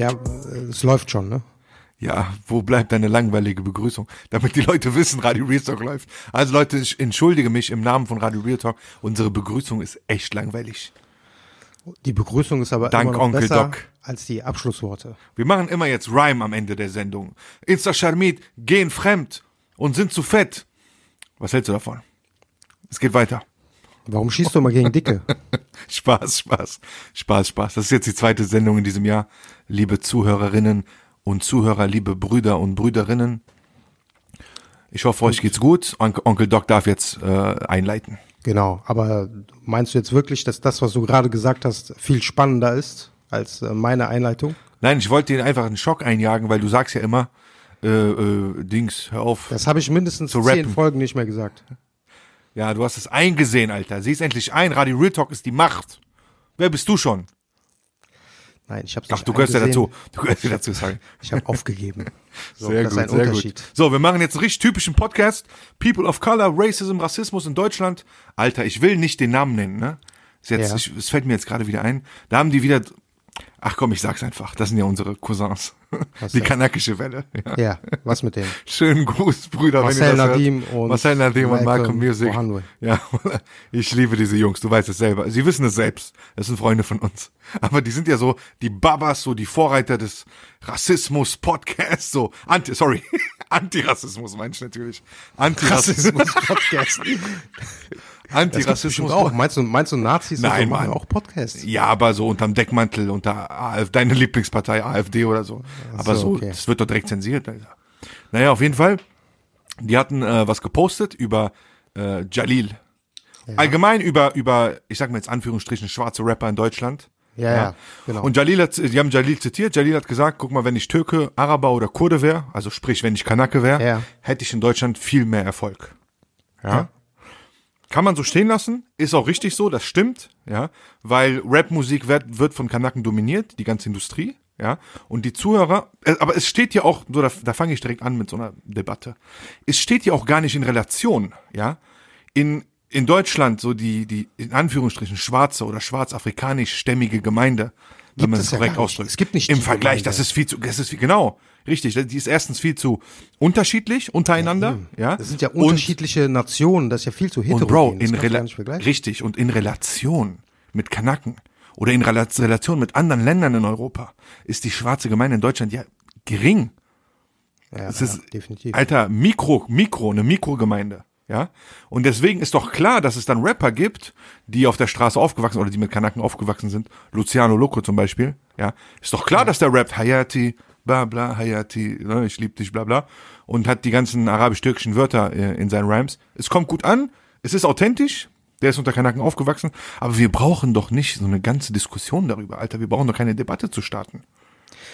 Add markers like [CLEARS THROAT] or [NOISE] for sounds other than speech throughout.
Ja, es läuft schon, ne? Ja, wo bleibt deine langweilige Begrüßung? Damit die Leute wissen, Radio Real Talk läuft. Also Leute, ich entschuldige mich im Namen von Radio Real Talk. Unsere Begrüßung ist echt langweilig. Die Begrüßung ist aber Dank immer noch Onkel besser Doc. als die Abschlussworte. Wir machen immer jetzt Rhyme am Ende der Sendung. Insta Charmit gehen fremd und sind zu fett. Was hältst du davon? Es geht weiter. Warum schießt du immer gegen Dicke? [LAUGHS] Spaß, Spaß, Spaß, Spaß. Das ist jetzt die zweite Sendung in diesem Jahr. Liebe Zuhörerinnen und Zuhörer, liebe Brüder und Brüderinnen. Ich hoffe, euch geht's gut. Onkel, Onkel Doc darf jetzt äh, einleiten. Genau, aber meinst du jetzt wirklich, dass das, was du gerade gesagt hast, viel spannender ist als äh, meine Einleitung? Nein, ich wollte dir einfach einen Schock einjagen, weil du sagst ja immer, äh, äh, Dings, hör auf. Das habe ich mindestens Zu zehn. Folgen nicht mehr gesagt. Ja, du hast es eingesehen, Alter. Sieh's endlich ein. Radio Real Talk ist die Macht. Wer bist du schon? Nein, ich habe Ach, du gehörst ja dazu. Du gehörst ja dazu, sorry. Ich habe aufgegeben. [LAUGHS] So, Sehr gut, sehr Unterschied. gut. So, wir machen jetzt einen richtig typischen Podcast. People of Color, Racism, Rassismus in Deutschland. Alter, ich will nicht den Namen nennen, ne? Jetzt, Ja. ich, es fällt mir jetzt gerade wieder ein. Da haben die wieder, ach komm, ich sag's einfach. Das sind ja unsere Cousins. Was die kanakische Welle. Ja. Ja, was mit dem? Schönen Gruß, Brüder, Marcel wenn ihr das Nadim hört. und Marcel Nadim und Malcolm Music. Mohanwe. Ja, [LAUGHS] ich liebe diese Jungs, du weißt es selber. Sie wissen es selbst. Das sind Freunde von uns. Aber die sind ja so die Babas, so die Vorreiter des Rassismus-Podcasts, so Anti, sorry, [LAUGHS] Antirassismus meine ich natürlich. Antirassismus, Podcast. [LAUGHS] Antirassismus. auch. Meinst du, meinst du Nazis Nein, so machen auch Podcasts? Ja, aber so unterm Deckmantel, unter AfD, deine Lieblingspartei AfD oder so. Aber so, so, okay. das wird doch direkt zensiert. Alter. Naja, auf jeden Fall. Die hatten äh, was gepostet über äh, Jalil. Allgemein über, über, ich sag mal jetzt Anführungsstrichen, schwarze Rapper in Deutschland. Ja, ja, genau. Und Jalil hat, die haben Jalil zitiert. Jalil hat gesagt, guck mal, wenn ich Türke, Araber oder Kurde wäre, also sprich, wenn ich Kanake wäre, Ja. hätte ich in Deutschland viel mehr Erfolg. Ja. Kann man so stehen lassen, ist auch richtig so, das stimmt, ja, weil Rapmusik wird, wird von Kanaken dominiert, die ganze Industrie, ja, und die Zuhörer, äh, aber es steht ja auch, so da, da fange ich direkt an mit so einer Debatte, es steht ja auch gar nicht in Relation, ja, in, in Deutschland so die, die, in Anführungsstrichen, schwarze oder schwarzafrikanisch-stämmige Gemeinde, wenn man es ja korrekt nicht. ausdrückt. Es gibt nicht Im Vergleich, Gemeinde. das ist viel zu, das ist viel, genau, richtig, die ist erstens viel zu unterschiedlich untereinander, ja. Das sind ja Und- unterschiedliche Nationen, das ist ja viel zu heterogen. und Bro, das in Rela richtig und in Relation mit Kanaken oder in Rela Relation mit anderen Ländern in Europa ist die schwarze Gemeinde in Deutschland ja gering. Ja, Es ja, ist, definitiv. Alter, Mikro, Mikro, eine Mikrogemeinde. Ja, und deswegen ist doch klar, dass es dann Rapper gibt, die auf der Straße aufgewachsen oder die mit Kanaken aufgewachsen sind. Luciano Loco zum Beispiel. Ja, ist doch klar, dass der rappt Hayati, bla bla, Hayati, ne, ich lieb dich, bla bla. Und hat die ganzen arabisch-türkischen Wörter äh, in seinen Rhymes. Es kommt gut an, es ist authentisch, der ist unter Kanaken aufgewachsen, aber wir brauchen doch nicht so eine ganze Diskussion darüber, Alter. Wir brauchen doch keine Debatte zu starten.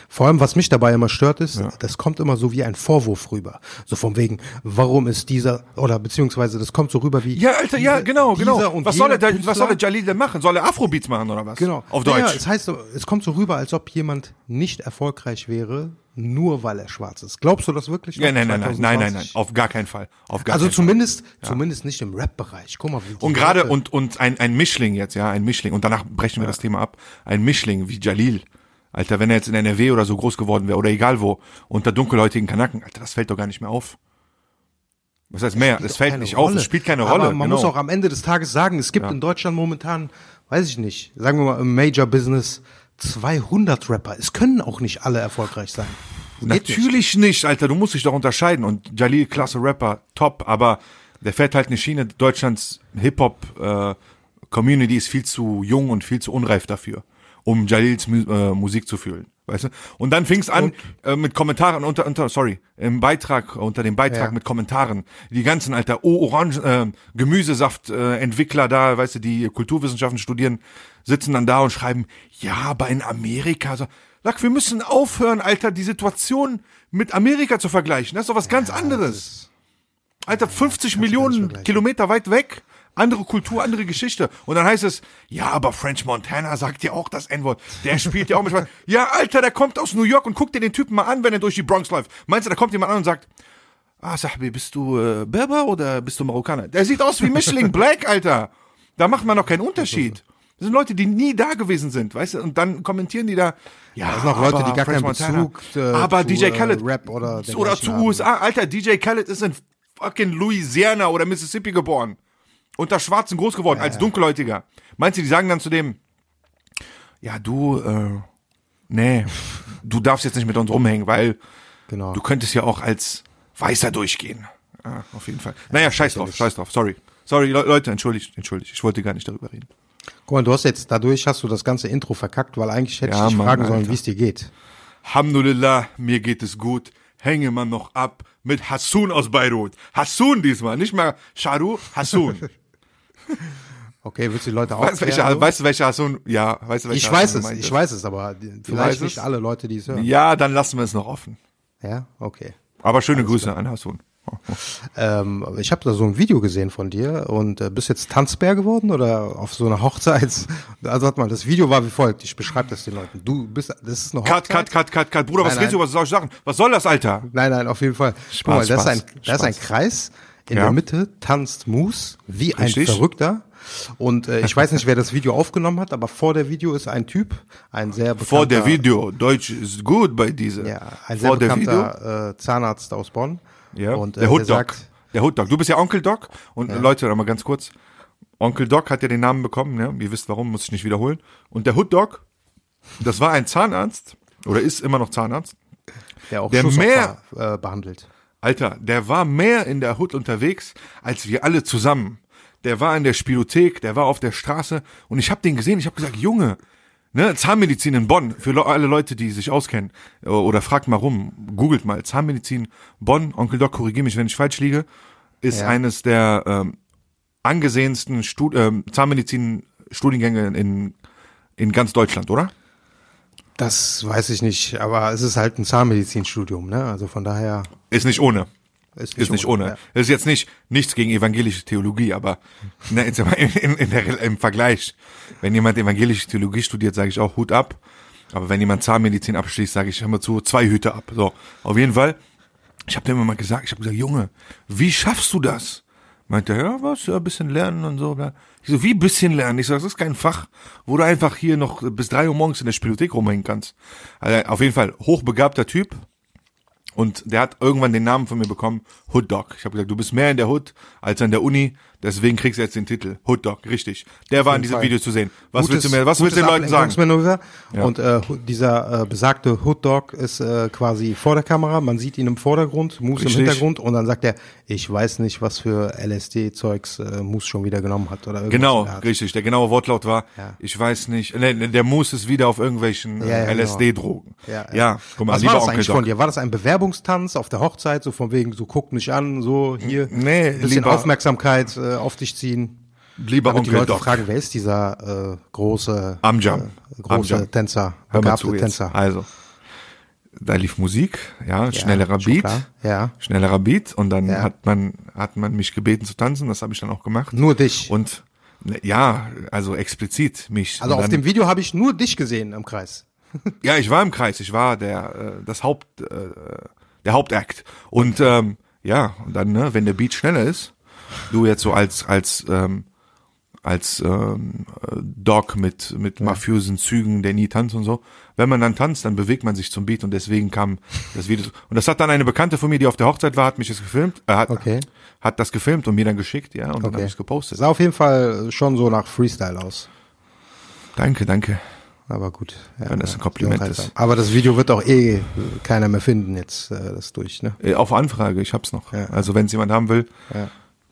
Vor allem, was mich dabei immer stört, ist, das kommt immer so wie ein Vorwurf rüber. So von wegen, warum ist dieser, oder beziehungsweise das kommt so rüber wie. Ja, Alter, ja, genau, genau. und Was soll, er, da- was soll der Jalil denn machen? Soll er Afrobeats machen oder was? Genau. Auf Ja, Deutsch. Ja, es heißt, es kommt so rüber, als ob jemand nicht erfolgreich wäre, nur weil er schwarz ist. Glaubst du das wirklich? Ja, nein, nein, nein, nein, nein, nein, 2020? auf gar keinen Fall. Auf gar Also zumindest, zumindest nicht im Rap-Bereich. Guck mal, wie Fall. Und gerade, und, und ein, ein Mischling jetzt, ja, ein Mischling, und danach brechen wir das Thema ab. Ein Mischling wie Jalil. Alter, wenn er jetzt in NRW oder so groß geworden wäre, oder egal wo, unter dunkelhäutigen Kanaken, Alter, das fällt doch gar nicht mehr auf. Was heißt mehr? Es fällt nicht auf, Rolle. es spielt keine Aber Rolle. man genau. muss auch am Ende des Tages sagen, es gibt in Deutschland momentan, weiß ich nicht, sagen wir mal im Major Business 200 Rapper. Es können auch nicht alle erfolgreich sein. Geht nicht. Natürlich nicht. Alter, du musst dich doch unterscheiden. Und Jalil, klasse Rapper, top, aber der fährt halt eine Schiene, Deutschlands Hip-Hop-Community ist viel zu jung und viel zu unreif dafür, um Jalils äh, Musik zu fühlen. Weißt du? Und dann fing's an äh, mit Kommentaren unter, unter, sorry, im Beitrag, unter dem Beitrag Ja. mit Kommentaren. Die ganzen, Alter, oh, Orange, äh, Gemüsesaft-Entwickler äh, Entwickler da, weißt du, die Kulturwissenschaften studieren, sitzen dann da und schreiben, ja, aber in Amerika, so. Sag, wir müssen aufhören, Alter, die Situation mit Amerika zu vergleichen. Das ist doch was ganz anderes. Alter, 50 Millionen. Kilometer weit weg. Andere Kultur, andere Geschichte. Und dann heißt es, ja, aber French Montana sagt ja auch das N-Wort. Der spielt ja auch mit. [LAUGHS] Ja, Alter, der kommt aus New York und guck dir den Typen mal an, wenn er durch die Bronx läuft. Meinst du, da kommt jemand an und sagt, ah, Sahbi, bist du äh, Berber oder bist du Marokkaner? Der sieht aus wie Micheling Black, Alter. Da macht man noch keinen Unterschied. Das sind Leute, die nie da gewesen sind, weißt du? Und dann kommentieren die da, ja, Das sind auch Leute, die gar French keinen Montana. Bezug äh, aber zu, DJ Khaled äh, Rap oder oder zu. USA. Alter, DJ Khaled ist in fucking Louisiana oder Mississippi geboren. Unter Schwarzen groß geworden, als Dunkelhäutiger. Meinst du, die sagen dann zu dem, ja, du, äh, nee, du darfst jetzt nicht mit uns rumhängen, weil Genau. du könntest ja auch als Weißer durchgehen. Ja, auf jeden Fall. Naja, scheiß drauf, scheiß drauf, sorry. Sorry, Le Leute, entschuldigt, entschuldigt. Ich wollte gar nicht darüber reden. Guck mal, du hast jetzt, dadurch hast du das ganze Intro verkackt, weil eigentlich hätte Ja, ich dich Mann, fragen sollen, wie es dir geht. Alhamdulillah, mir geht es gut. Hänge man noch ab mit Hassun aus Beirut. Hassun diesmal, nicht mehr Sharu, Hassun. [LAUGHS] Okay, willst du die Leute Weißt du, welcher, aufklären? weißt du, welcher Hassun? Ja, weißt du, welcher ich weiß es, ich ist? weiß es, aber vielleicht nicht es? alle Leute, die es hören. Ja, dann lassen wir es noch offen. Ja, okay. Aber schöne Grüße an Hassun. Ähm, ich habe da so ein Video gesehen von dir und äh, bist jetzt Tanzbär geworden oder auf so einer Hochzeit? [LAUGHS] Also warte mal, das Video war wie folgt. Ich beschreibe das den Leuten. Du bist, das ist eine Hochzeit. Cut, cut, cut, cut, cut. Bruder, was Nein, redest du, nein. was soll ich sagen? Was soll das, Alter? Nein, nein, auf jeden Fall. Spaß, mal, das ist ein, Spaß, das ist ein Spaß. Kreis. In Ja. der Mitte tanzt Moose wie Richtig. ein Verrückter. Und äh, ich [LAUGHS] weiß nicht, wer das Video aufgenommen hat, aber vor der Video ist ein Typ, ein sehr bekannter, Vor der Video. Deutsch ist gut bei dieser. ja, ein sehr Vor der Video. bekannter äh, Zahnarzt aus Bonn. Ja, und, äh, der Hood Dog. Der Hood Dog. Du bist ja Onkel Doc. Und Leute, noch mal ganz kurz. Onkel Doc hat ja den Namen bekommen, ne? Ihr wisst warum, muss ich nicht wiederholen. Und der Hood Dog, das war ein Zahnarzt, oder ist immer noch Zahnarzt. der auch der Schussopfer äh, behandelt. Alter, der war mehr in der Hood unterwegs, als wir alle zusammen. Der war in der Spielothek, der war auf der Straße und ich habe den gesehen, ich habe gesagt, Junge, ne, Zahnmedizin in Bonn, für le alle Leute, die sich auskennen, äh, oder fragt mal rum, googelt mal, Zahnmedizin Bonn, Onkel Doc, korrigier mich, wenn ich falsch liege, ist Ja. eines der ähm, angesehensten Stud ähm, Zahnmedizin-Studiengänge in, in ganz Deutschland, oder? Das weiß ich nicht, aber es ist halt ein Zahnmedizinstudium, ne? Also von daher Ist nicht ohne. ist Ist nicht ohne. Ja. Das ist jetzt nicht nichts gegen evangelische Theologie, aber ne, in, in, in der, im Vergleich, wenn jemand evangelische Theologie studiert, sage ich auch Hut ab. Aber wenn jemand Zahnmedizin abschließt, sage ich immer zu zwei Hüte ab. So, auf jeden Fall. Ich habe dem immer mal gesagt, ich habe gesagt, Junge, wie schaffst du das? Meinte er, ja, was, ja, bisschen lernen und so. Ich so, wie bisschen lernen? Ich so, das ist kein Fach, wo du einfach hier noch bis drei Uhr morgens in der Spielothek rumhängen kannst. Also, auf jeden Fall, hochbegabter Typ, und der hat irgendwann den Namen von mir bekommen, Hood Dog. Ich habe gesagt, du bist mehr in der Hood als an der Uni, deswegen kriegst du jetzt den Titel. Hood Dog, richtig. Der war in diesem Fall. Video zu sehen. Was Gutes- willst du mir, was willst du den Leuten sagen? Ja. Und äh, dieser äh, besagte Hood Dog ist äh, quasi vor der Kamera, man sieht ihn im Vordergrund, Moose im Richtig. Hintergrund und dann sagt er, ich weiß nicht, was für LSD-Zeugs äh, Moose schon wieder genommen hat oder Genau, der richtig. Der genaue Wortlaut war, Ja. ich weiß nicht, ne, ne, der Moose ist wieder auf irgendwelchen Ja, ja, äh, genau. LSD-Drogen. Ja, ja, guck mal, Was lieber war das eigentlich Doc. von dir? War das ein Bewerbungstanz auf der Hochzeit, so von wegen, so guck mich an, so hier, Nee, bisschen lieber- Aufmerksamkeit äh, auf dich ziehen? Lieber Damit die Onkel Leute Doc. fragen, wer ist dieser äh, große, Amjam. äh, große Amjam. Tänzer, begabte. Tänzer? Also, da lief Musik, ja, schnellerer schon Beat. Ja. Schnellerer Beat und dann Ja. hat man hat man mich gebeten zu tanzen, das habe ich dann auch gemacht. Nur dich. Und ne, ja, also explizit mich. Also und auf dann, dem Video habe ich nur dich gesehen im Kreis. [LAUGHS] Ja, ich war im Kreis, ich war der äh, das Haupt äh, der Hauptakt. Und ähm, ja, und dann ne, wenn der Beat schneller ist, du jetzt so als als ähm, als ähm, äh, Dog mit mit mafiösen Zügen, der nie tanzt und so. Wenn man dann tanzt, dann bewegt man sich zum Beat und deswegen kam das Video. Und das hat dann eine Bekannte von mir, die auf der Hochzeit war, hat mich das gefilmt, äh, hat, Okay. hat das gefilmt und mir dann geschickt, ja, und dann Okay. habe ich es gepostet. Sah auf jeden Fall schon so nach Freestyle aus. Danke, danke. Aber gut. Ja, Wenn das ein Kompliment ja, ist. Aber das Video wird auch eh keiner mehr finden jetzt, äh, das durch, ne? Äh, Auf Anfrage, ich hab's noch. Ja. Also wenn es jemand haben will, Ja.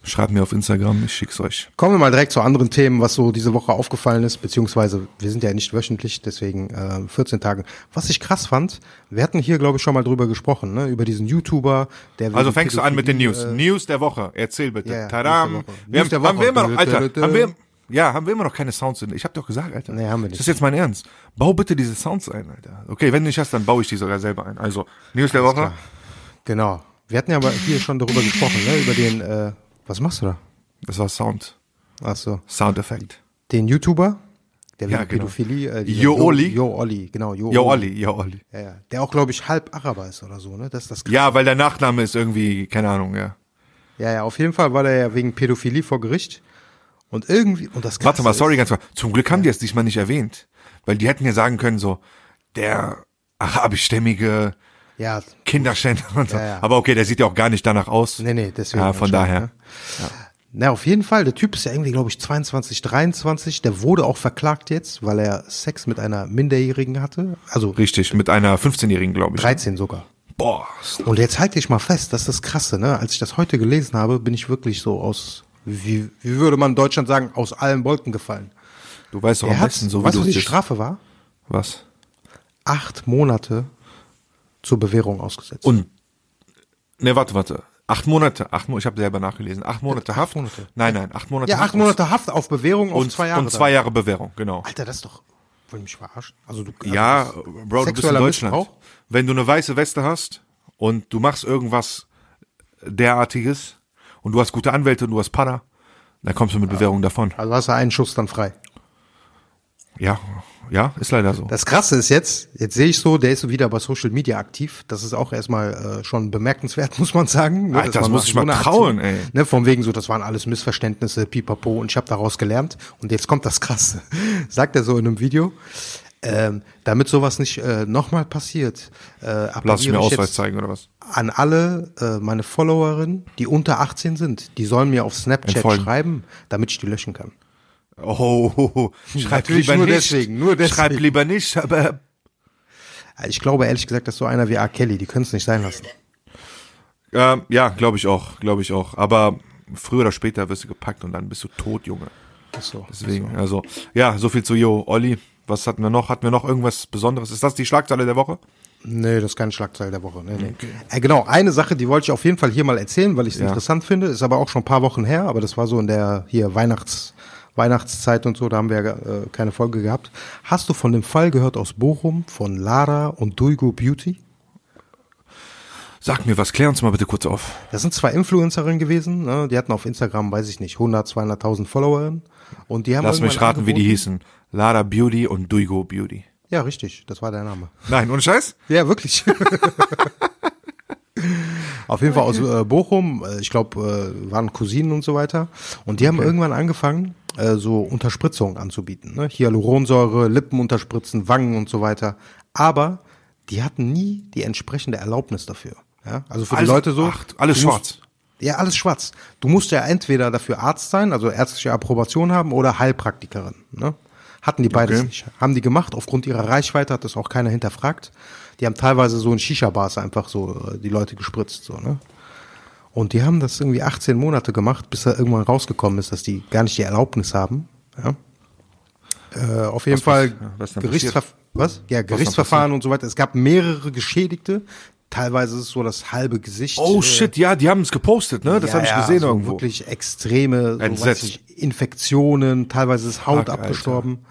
Schreibt mir auf Instagram, ich schick's euch. Kommen wir mal direkt zu anderen Themen, was so diese Woche aufgefallen ist, beziehungsweise wir sind ja nicht wöchentlich, deswegen äh, 14 Tagen. Was ich krass fand, wir hatten hier, glaube ich, schon mal drüber gesprochen, ne, über diesen YouTuber, der Also fängst du an mit den Pädophilie, News. Äh, News der Woche. Erzähl bitte. Ja, Tadam. Wir haben, haben wir immer noch, Alter, haben wir, ja, haben wir immer noch keine Sounds in. Ich hab doch gesagt, Alter. Nee, haben wir nicht. Das ist jetzt mein Ernst. Bau bitte diese Sounds ein, Alter. Okay, wenn du nicht hast, dann baue ich die sogar selber ein. Also, News der Woche. klar. genau. Wir hatten ja aber hier schon darüber gesprochen, ne, über den, äh, was machst du da? Das war Sound. Ach so. Soundeffekt. Den YouTuber, der Ja, wegen genau. Pädophilie, äh, Jo Olli? Jo Olli, genau, Jo, Jo, Olli, jo, Olli. Ja, ja. Der auch, glaube ich, halb Araber ist oder so, ne? Das das Ja, weil der Nachname ist irgendwie, keine Ahnung, ja. Ja, ja, auf jeden Fall war der ja wegen Pädophilie vor Gericht. Und irgendwie, und das Warte mal, Krasse sorry, ganz kurz. Zum Glück haben die es diesmal nicht erwähnt. Weil die hätten ja sagen können, so, der arabischstämmige ja, Kinderschänder und so. Ja, ja. Aber okay, der sieht ja auch gar nicht danach aus. nee, nee, deswegen. Ja, von anscheinend, daher. Ne? Na, auf jeden Fall, der Typ ist ja irgendwie, glaube ich, 22, 23. Der wurde auch verklagt jetzt, weil er Sex mit einer Minderjährigen hatte. Also Richtig, mit einer 15-Jährigen, glaube ich. 13 sogar. Boah. Und jetzt halte ich mal fest, das ist das Krasse, ne? Als ich das heute gelesen habe, bin ich wirklich so aus, wie, wie würde man in Deutschland sagen, aus allen Wolken gefallen. Du weißt doch am besten, so wie weißt du, was die. Strafe war? Was? Acht Monate zur Bewährung ausgesetzt. Und, ne, warte, warte. Acht Monate, acht Monate, ich habe selber nachgelesen. Acht Monate Haft. Monate. Nein, nein, acht Monate ja, Haft acht Monate Haft auf Bewährung auf und zwei Jahre. Und zwei Jahre Bewährung, genau. Alter, das ist doch. Wollen mich verarschen? Also du. Also Ja, Bro, du bist in Deutschland. Missbrauch? Wenn du eine weiße Weste hast und du machst irgendwas derartiges und du hast gute Anwälte und du hast Panna, dann kommst du mit Bewährung davon. Also hast du einen Schuss dann frei. Ja, ja, ist leider so. Das Krasse ist jetzt, jetzt sehe ich so, der ist wieder bei Social Media aktiv. Das ist auch erstmal äh, schon bemerkenswert, [LAUGHS] muss man sagen. Ne, Alter, das man muss ich mal trauen, Aktion- ey. Ne, von wegen so, das waren alles Missverständnisse, pipapo, und ich habe daraus gelernt. Und jetzt kommt das Krasse. [LAUGHS] Sagt er so in einem Video. Ähm, damit sowas nicht äh, nochmal passiert, äh, Lass ich mir Ausweis zeigen oder was? an alle äh, meine Followerinnen, die unter 18 sind, die sollen mir auf Snapchat schreiben, damit ich die löschen kann. Oh, [LAUGHS] schreib Natürlich lieber nur nicht. deswegen, nur deswegen. Schreib lieber nicht, aber Ich glaube ehrlich gesagt, dass so einer wie R. Kelly, die können es nicht sein lassen. ähm, ja, glaube ich auch, glaube ich auch. Aber früher oder später wirst du gepackt und dann bist du tot, Junge. Ach so. Deswegen, also, ja, so viel zu Jo, Olli. Was hatten wir noch? Hatten wir noch irgendwas Besonderes? Ist das die Schlagzeile der Woche? Nee, das ist keine Schlagzeile der Woche. Nee, nee. Äh, genau, eine Sache, die wollte ich auf jeden Fall hier mal erzählen, weil ich es Ja. interessant finde, ist aber auch schon ein paar Wochen her, aber das war so in der hier Weihnachts Weihnachtszeit und so, da haben wir äh, keine Folge gehabt. Hast du von dem Fall gehört aus Bochum von Lara und Duigo Beauty? Sag mir was, klär uns mal bitte kurz auf. Das sind zwei Influencerinnen gewesen, ne? die hatten auf Instagram, weiß ich nicht, 100, 200.000 Followerinnen und die haben Lass mich raten, wie die hießen. Lada Beauty und Duigo Beauty. Ja, richtig, das war der Name. Nein, ohne Scheiß? Ja, wirklich. [LAUGHS] Auf jeden Fall aus äh, Bochum, äh, ich glaube, äh, waren Cousinen und so weiter. Und die haben irgendwann angefangen, äh, so Unterspritzungen anzubieten. Ne? Hyaluronsäure, Lippen unterspritzen, Wangen und so weiter. Aber die hatten nie die entsprechende Erlaubnis dafür. Ja? Also für Alles- die Leute so. ach, alles musst- schwarz. Ja, alles schwarz. Du musst ja entweder dafür Arzt sein, also ärztliche Approbation haben oder Heilpraktikerin. Ne? Hatten die beides Okay. nicht. Haben die gemacht. Aufgrund ihrer Reichweite hat das auch keiner hinterfragt. Die haben teilweise so in Shisha-Bars einfach so äh, die Leute gespritzt. So, ne? Und die haben das irgendwie 18 Monate gemacht, bis da irgendwann rausgekommen ist, dass die gar nicht die Erlaubnis haben. Ja? Äh, auf jeden Was- Fall was- ja, was Gerichtsverf was? Ja, Gerichtsverfahren und so weiter. Es gab mehrere Geschädigte. Teilweise ist es so das halbe Gesicht. Oh äh, shit, ja, die haben es gepostet, ne? Das ja, habe ich ja, gesehen so irgendwo. Wirklich extreme so, ich, Infektionen, teilweise ist Haut Alter. abgestorben.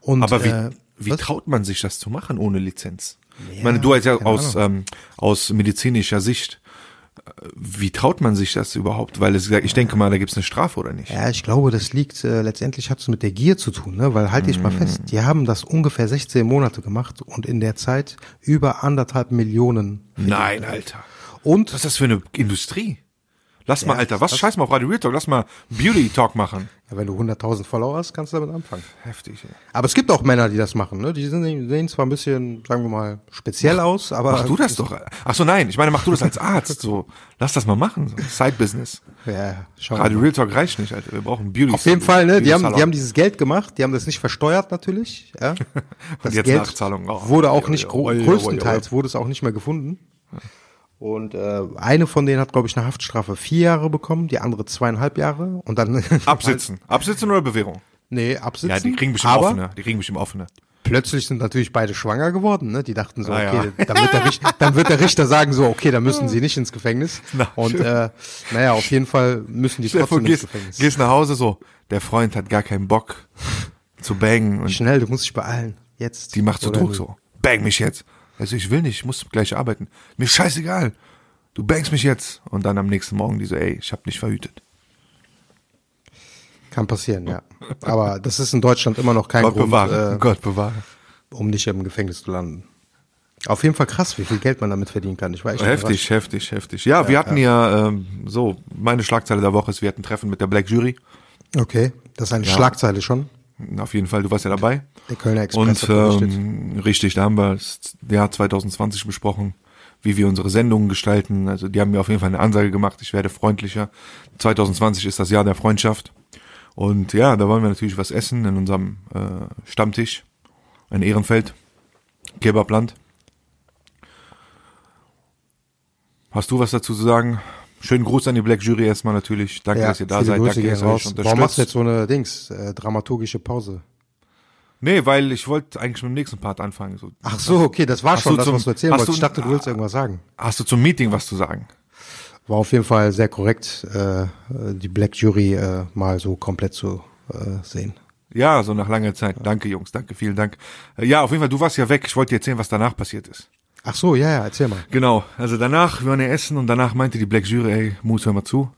Und, Aber wie, äh, wie traut man sich das zu machen ohne Lizenz? ich meine, du als ja aus, ähm, aus medizinischer Sicht, wie traut man sich das überhaupt? Weil es, ich denke mal, da gibt's eine Strafe oder nicht? Ja, ich glaube, das liegt, äh, letztendlich hat es mit der Gier zu tun, ne? weil halt dich mal Mm. fest, die haben das ungefähr 16 Monate gemacht und in der Zeit über anderthalb Millionen. Nein, Alter. Und Was ist das für eine Industrie? Lass mal, Alter, was scheiß mal auf Radio Real Talk, lass mal Beauty Talk machen. ja, wenn du 100.000 Follower hast, kannst du damit anfangen. Heftig, ey. Aber es gibt auch Männer, die das machen. Ne? Die sind, sehen zwar ein bisschen, sagen wir mal, speziell aus, aber Mach du das doch. Ach so, nein, ich meine, mach du das als Arzt, so. Lass das mal machen, so. Side-Business. Ja, schau Radio mal. Real Talk reicht nicht, Alter. Wir brauchen Beauty. Auf jeden Fall, ne? Die haben, die haben dieses Geld gemacht, die haben das nicht versteuert natürlich. Ja? [LAUGHS] Das jetzt Geld Nachzahlung. Oh, wurde auch nicht größtenteils wurde es auch nicht mehr gefunden. Und äh, eine von denen hat, glaube ich, eine Haftstrafe vier Jahre bekommen, die andere zweieinhalb Jahre. Und dann [LAUGHS] Absitzen. Absitzen oder Bewährung? nee, absitzen. Ja, die kriegen bestimmt aber offene. Die kriegen bestimmt offene. plötzlich sind natürlich beide schwanger geworden. Ne? Die dachten so, Ah, ja. okay, dann, wird der Richter, [LAUGHS] dann wird der Richter sagen so, okay, dann müssen sie nicht ins Gefängnis. Na, und äh, naja, auf jeden Fall müssen die trotzdem ins Gefängnis. gehst nach Hause so, der Freund hat gar keinen Bock zu bangen und Schnell, du musst dich beeilen. Jetzt. die macht so Druck nie. so. Bang mich jetzt. Also ich will nicht, ich muss gleich arbeiten. Mir scheißegal. Du bangst mich jetzt. Und dann am nächsten Morgen die so, ey, ich hab dich verhütet. Kann passieren, ja. Aber das ist in Deutschland immer noch kein Gott Grund, bewahre. äh, Gott bewahre. um nicht im Gefängnis zu landen. Auf jeden Fall krass, wie viel Geld man damit verdienen kann. Ich war echt Heftig, heftig, heftig. Ja, wir hatten ja, ähm, so, meine Schlagzeile der Woche ist, wir hatten ein Treffen mit der Black Jury. überrascht. Okay, das ist eine Ja. Schlagzeile schon. Auf jeden Fall, du warst ja dabei. Der Kölner Express Und ähm, richtig, da haben wir das Jahr 2020 besprochen, wie wir unsere Sendungen gestalten. Also die haben mir auf jeden Fall eine Ansage gemacht, ich werde freundlicher. 2020 ist das Jahr der Freundschaft. Und ja, da wollen wir natürlich was essen in unserem äh, Stammtisch, ein Ehrenfeld, Kebabland. Hast du was dazu zu sagen? Schönen Gruß an die Black Jury erstmal natürlich. Danke, dass ihr da seid. Grüße Danke, dass ihr euch raus. Warum machst du jetzt unterstützt. so eine Dings, äh, dramaturgische Pause? Nee, weil ich wollte eigentlich mit dem nächsten Part anfangen. So, Ach so, okay, das war schon das, zum- was du erzählen wolltest. Ich dachte, du willst irgendwas sagen. Hast du zum Meeting was zu sagen? War auf jeden Fall sehr korrekt, äh, die Black Jury äh, mal so komplett zu äh, sehen. Ja, so nach langer Zeit. Danke, Jungs, danke, vielen Dank. Äh, Ja, auf jeden Fall, du warst ja weg. Ich wollte dir erzählen, was danach passiert ist. Ach so, ja, ja, erzähl mal. Genau, also danach, wir waren ja essen und danach meinte die Black Jury, ey, Moose, hör mal zu.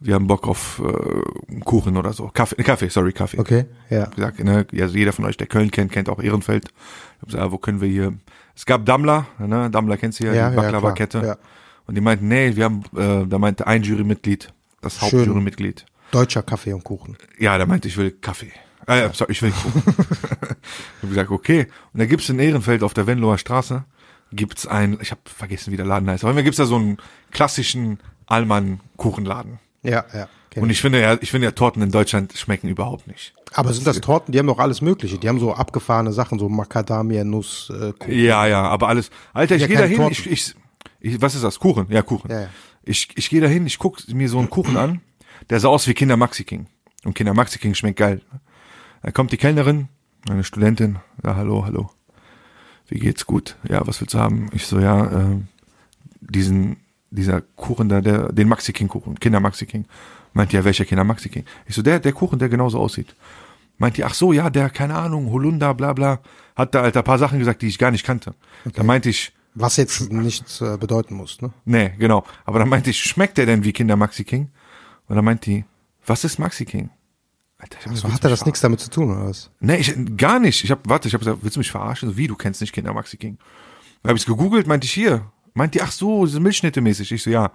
Wir haben Bock auf äh, Kuchen oder so. Kaffee, äh, Kaffee, sorry, Kaffee. Okay, ja. Ich hab gesagt, ne, also jeder von euch, der Köln kennt, kennt auch Ehrenfeld. Ich hab gesagt, ah, wo können wir hier? Es gab Dammler, ne? Dammler kennst du ja, Ja, die Baklava-Kette. ja. Und die meinten, nee, wir haben, äh, da meinte ein Jurymitglied, das. Hauptjurymitglied. Deutscher Kaffee und Kuchen. Ja, der meinte, ich will Kaffee. Äh, sorry, ich will Kuchen. [LAUGHS] ich hab gesagt, okay. Und da gibt's in Ehrenfeld auf der Venloer Straße, gibt's ein, ich habe vergessen, wie der Laden heißt, aber gibt's da so einen klassischen Allmann-Kuchenladen. Ja, ja. Und ich. finde ja, ich finde ja Torten in Deutschland schmecken überhaupt nicht. Aber sind das Torten? Die haben doch alles Mögliche. Die haben so abgefahrene Sachen, so Macadamia, Nuss, äh, Kuchen. Ja, ja, aber alles. Alter, ich Ja, gehe da hin, ich, ich, ich, was ist das? Kuchen? Ja, Kuchen. Ja, ja. Ich, ich gehe da hin, ich guck mir so einen Kuchen an, der sah aus wie Kinder Maxi King. Und Kinder Maxi King schmeckt geil. Da kommt die Kellnerin, eine Studentin, ja, hallo, hallo. Wie geht's gut? Ja, was willst du haben? Ich so, ja, äh, diesen, dieser Kuchen da, der, den Maxi King Kuchen, Kinder Maxi King. Meint ja, welcher Kinder Maxi King? Ich so, der, der Kuchen, der genauso aussieht. Meint die, ach so, ja, der, keine Ahnung, Holunder, bla, bla. Hat da, Alter, ein paar Sachen gesagt, die ich gar nicht kannte. Da meinte ich, Was jetzt nichts äh, bedeuten muss, ne? Nee, genau. Aber dann meinte ich, schmeckt der denn wie Kinder Maxi King? Und dann meint die, was ist Maxi King? Alter, ich hab So willst hat du er mich das nichts damit zu tun, oder was? Nee, ich, gar nicht. Ich hab, warte, ich hab gesagt, willst du mich verarschen? Wie, du kennst nicht Kinder Maxi King? Dann hab ich's gegoogelt, meinte ich hier. Meint die, ach so, diese Milchschnitte mäßig. Ich so, ja.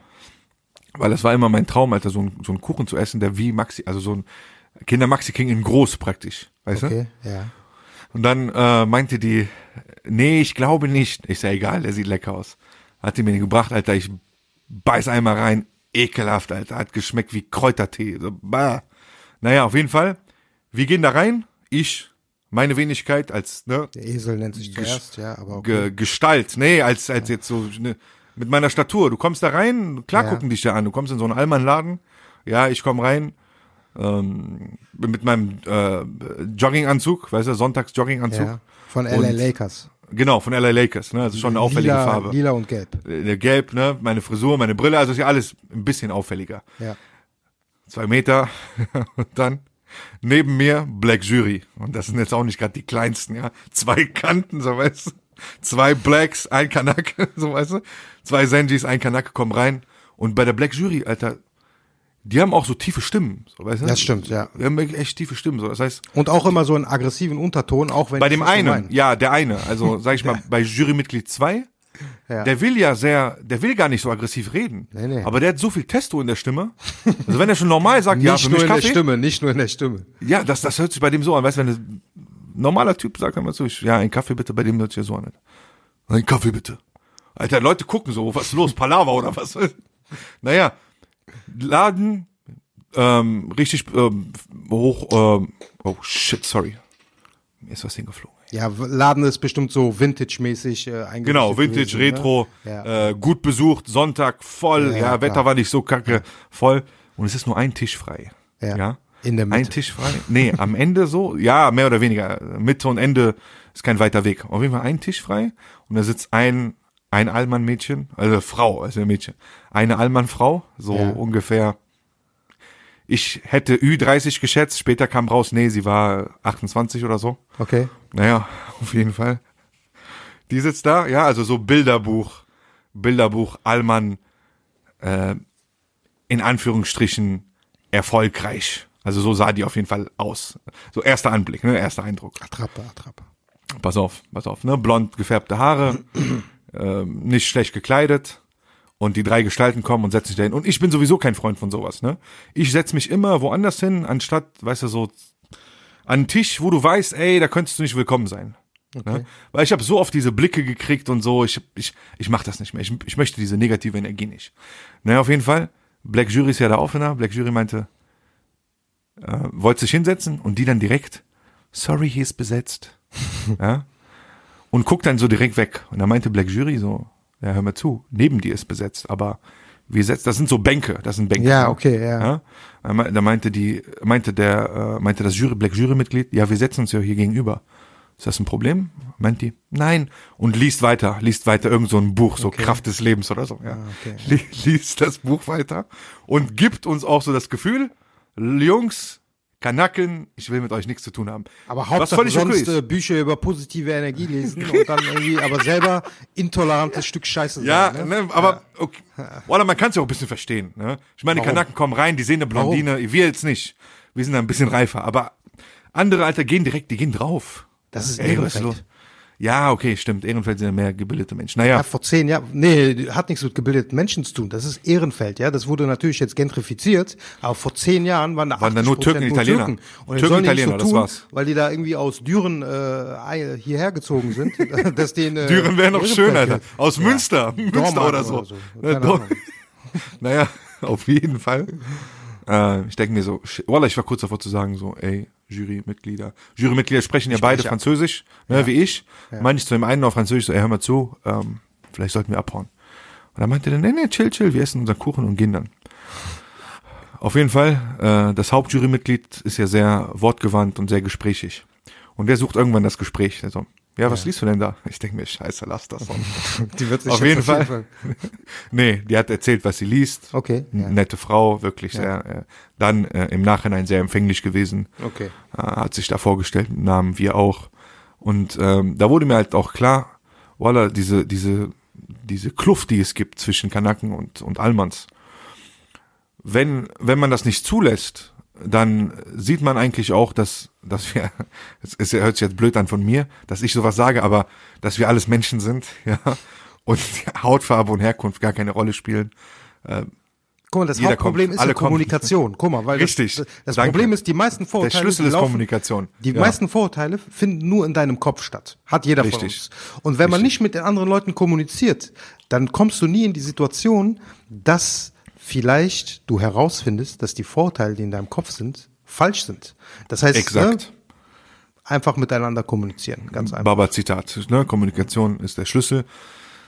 Weil das war immer mein Traum, Alter, so ein, so ein Kuchen zu essen, der wie Maxi, also so ein Kinder Maxi King in groß praktisch. Weißt du? Okay, ja. Und dann äh, meinte die, nee, ich glaube nicht. Ich sag, egal, der sieht lecker aus. Hat die mir den gebracht, Alter, ich beiß einmal rein, ekelhaft, Alter, hat geschmeckt wie Kräutertee. So, bah. Naja, auf jeden Fall, wir gehen da rein, ich, meine Wenigkeit als, ne, Der Esel nennt sich zuerst, ja, aber okay. Ge Gestalt, nee, als, als jetzt so, ne, mit meiner Statur. Du kommst da rein, klar Ja. gucken dich da an. Du kommst in so einen Allmann-Laden, ja, ich komm rein, ähm, mit meinem äh, Jogginganzug, weißt du, Sonntags-Jogginganzug. ja. Von Und- LA Lakers. Genau, von LA Lakers, ne? Also schon eine auffällige lila, Farbe. Lila und gelb. Äh, Gelb, ne? Meine Frisur, meine Brille, also ist ja alles ein bisschen auffälliger. Ja. Zwei Meter [LAUGHS] und dann neben mir Black Jury. Und das sind jetzt auch nicht gerade die kleinsten, ja. Zwei Kanten, so weißt du. Zwei Blacks, ein Kanak, [LAUGHS] so weißt du. Zwei Senjis, ein Kanak kommen rein. Und bei der Black Jury, Alter, die haben auch so tiefe Stimmen, so weißt du. Das stimmt, ja. Die haben echt tiefe Stimmen, so. Das heißt, Und auch immer so einen aggressiven Unterton, auch wenn bei dem einen, ja, der eine, also sag ich mal, [LAUGHS] bei Jurymitglied zwei Ja. der will ja sehr, der will gar nicht so aggressiv reden. Nee, nee. Aber der hat so viel Testo in der Stimme. Also wenn er schon normal sagt, ja, Nicht für nur mich in der. Stimme, nicht nur in der Stimme. Ja, das, das hört sich bei dem so an. Weißt du, wenn ein normaler Typ sagt, mal so, ich, ja, ein Kaffee bitte, bei dem hört sich ja so an. Ein Kaffee bitte. Alter, Leute gucken so, was ist los, Palaver oder was? [LAUGHS] naja, Laden, ähm, richtig ähm, hoch, ähm, oh shit, sorry. Mir ist was hingeflogen. Ja, Laden ist bestimmt so Vintage-mäßig äh, eingerichtet Genau, Vintage, gewesen, ne? Retro, Ja. äh, gut besucht, Sonntag voll, Ja, ja, Wetter klar. war nicht so kacke, voll. Und es ist nur ein Tisch frei. Ja. Ja. In der Ein Mitte. Tisch frei. Nee, am Ende so, ja, mehr oder weniger. Mitte und Ende ist kein weiter Weg. Auf jeden Fall ein Tisch frei und da sitzt ein, ein Allmann-Mädchen, also Frau, also ein Mädchen. Eine Allmann-Frau, so Ja. ungefähr. Ich hätte Ü30 geschätzt, später kam raus, nee, sie war 28 oder so. Okay. Naja, [LAUGHS] auf jeden Fall. Die sitzt da, ja, also so Bilderbuch, Bilderbuch, Allmann, äh, in Anführungsstrichen erfolgreich. Also so sah die auf jeden Fall aus. So erster Anblick, ne, erster Eindruck. Attrappe, Attrappe. Pass auf, pass auf, ne, blond gefärbte Haare, [CLEARS THROAT] ähm, nicht schlecht gekleidet. Und die drei Gestalten kommen und setzen sich dahin. Und ich bin sowieso kein Freund von sowas, ne? Ich setz mich immer woanders hin, anstatt, weißt du, so an einen Tisch, wo du weißt, ey, da könntest du nicht willkommen sein. Ne? Weil ich habe so oft diese Blicke gekriegt und so, ich, ich, ich mach das nicht mehr. Ich, ich möchte diese negative Energie nicht. Naja, auf jeden Fall, Black Jury ist ja da Aufhörer. Black Jury meinte, äh, wollte sich hinsetzen und die dann direkt, sorry, hier ist besetzt. [LAUGHS] ja? Und guckt dann so direkt weg. Und da meinte Black Jury so, ja, hör mal zu, neben dir ist besetzt, aber wir setzen, das sind so Bänke, das sind Bänke. Ja, ne? okay, ja. Ja? Da me- Da meinte die, meinte der, äh, meinte das Jury, Black Jury-Mitglied, ja, wir setzen uns ja hier gegenüber. Ist das ein Problem? Meint die, nein. Und liest weiter, liest weiter irgend so ein Buch, so Kraft des Lebens oder so, ja. Ah, okay. Li- Liest das Buch weiter und gibt uns auch so das Gefühl, Jungs, Kanaken, ich will mit euch nichts zu tun haben. Aber Hauptsache okay sonst ist. äh, Bücher über positive Energie lesen und dann irgendwie, aber selber intolerantes Stück Scheiße Ja, sein. Ne? ne, aber okay. Oder man kann es ja auch ein bisschen verstehen. Ne? Ich meine, die Warum? Kanaken kommen rein, die sehen eine Blondine, wir jetzt nicht. Wir sind da ein bisschen reifer. Aber andere, Alter, gehen direkt, die gehen drauf. Das ist Ey, was los? Ja, okay, stimmt. Ehrenfeld sind ja mehr gebildete Menschen. Naja, Ja, vor zehn Jahren, nee, hat nichts mit gebildeten Menschen zu tun. Das ist Ehrenfeld, ja. Das wurde natürlich jetzt gentrifiziert, aber vor zehn Jahren waren da Waren da nur 80% Türken, Italiener. Und Türken, jetzt sollen die nicht Italiener, so das tun, war's. weil die da irgendwie aus Düren äh, hierher gezogen sind, [LAUGHS] dass denen, äh, Düren wäre noch schöner, Alter. gilt. Aus Münster. Münster Dormagen oder so. oder so. Ne, Dor- Ahnung. [LAUGHS] naja, auf jeden Fall. Äh, ich denke mir so, Wallah, ich war kurz davor zu sagen, so, ey, Jurymitglieder. Jurymitglieder sprechen ja beide spreche ab. Französisch, ne, wie ich. Meinte ich zu dem einen auf Französisch, so, ey, hör mal zu, ähm, vielleicht sollten wir abhauen. Und dann meinte der, nee, nee, chill, chill, wir essen unseren Kuchen und gehen dann. Auf jeden Fall, äh, das Hauptjurymitglied ist ja sehr wortgewandt und sehr gesprächig. Und der sucht irgendwann das Gespräch. Der so, ja, was liest du denn da? Ich denke mir, scheiße, lass das. [LAUGHS] Die wird sich Auf jeden Fall. [LAUGHS] nee, die hat erzählt, was sie liest. Okay, ja. Nette Frau, wirklich sehr. Äh, dann äh, im Nachhinein sehr empfänglich gewesen. Okay. Äh, hat sich da vorgestellt Namen, wir auch. Und ähm, da wurde mir halt auch klar, voila, diese, diese, diese Kluft, die es gibt zwischen Kanaken und, und Almans. Wenn, wenn man das nicht zulässt, dann sieht man eigentlich auch, dass, dass wir, [LAUGHS] es, hört sich jetzt blöd an von mir, dass ich sowas sage, aber dass wir alles Menschen sind, [LAUGHS] ja, und Hautfarbe und Herkunft gar keine Rolle spielen. Guck mal, das Jeder Hauptproblem kommt, ist alle ja kommen. Kommunikation. Guck mal, weil Richtig, das, das. Problem ist, die meisten Der Vorurteile Schlüssel die ist laufen, Kommunikation. Die Ja. meisten Vorurteile finden nur in deinem Kopf statt. Hat jeder von Richtig. uns. Und wenn man nicht mit den anderen Leuten kommuniziert, dann kommst du nie in die Situation, dass vielleicht du herausfindest, dass die Vorurteile, die in deinem Kopf sind, falsch sind. Das heißt, Exakt. Ne, einfach miteinander kommunizieren. Ganz einfach. Baba Zitat, ne? Kommunikation ist der Schlüssel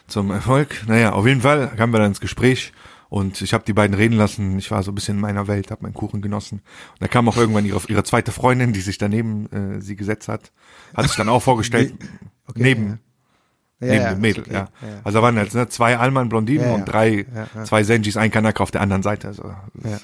zum Erfolg. Naja, auf jeden Fall kamen wir dann ins Gespräch und ich habe die beiden reden lassen. Ich war so ein bisschen in meiner Welt, habe meinen Kuchen genossen. Und da kam auch irgendwann ihre, ihre zweite Freundin, die sich daneben äh, sie gesetzt hat, hat sich dann auch vorgestellt Okay, neben Ja, neben ja, dem Mädel. okay. Ja. Also da waren jetzt ne, zwei Alman Blondinen Ja, ja. und drei Ja, ja. zwei Senjis, ein Kanaka auf der anderen Seite. Also Ja.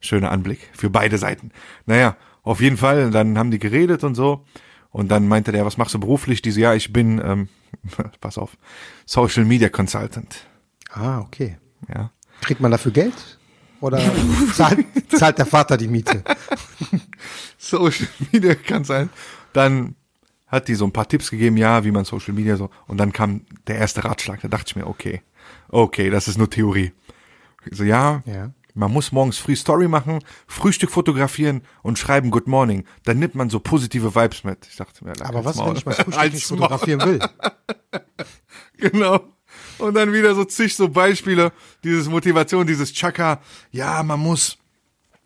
schöner Anblick für beide Seiten. Naja, auf jeden Fall, dann haben die geredet und so. Und dann meinte der, was machst du beruflich? Diese, ja, ich bin, ähm, [LAUGHS] pass auf, Social Media Consultant. Ah, okay. Ja. Kriegt man dafür Geld? Oder [LAUGHS] zahlt, zahlt der Vater die Miete? [LAUGHS] Social Media Consultant. Dann hat die so ein paar Tipps gegeben, ja, wie man Social Media so. Und dann kam der erste Ratschlag. Da dachte ich mir, okay, okay, das ist nur Theorie. So, ja, Ja. man muss morgens früh Story machen, Frühstück fotografieren und schreiben Good Morning. Dann nimmt man so positive Vibes mit. Ich dachte mir, Aber was, wenn ich mein [LAUGHS] Frühstück nicht Maul. fotografieren will? [LAUGHS] Genau. Und dann wieder so zig so Beispiele, dieses Motivation, dieses Chaka. Ja, man muss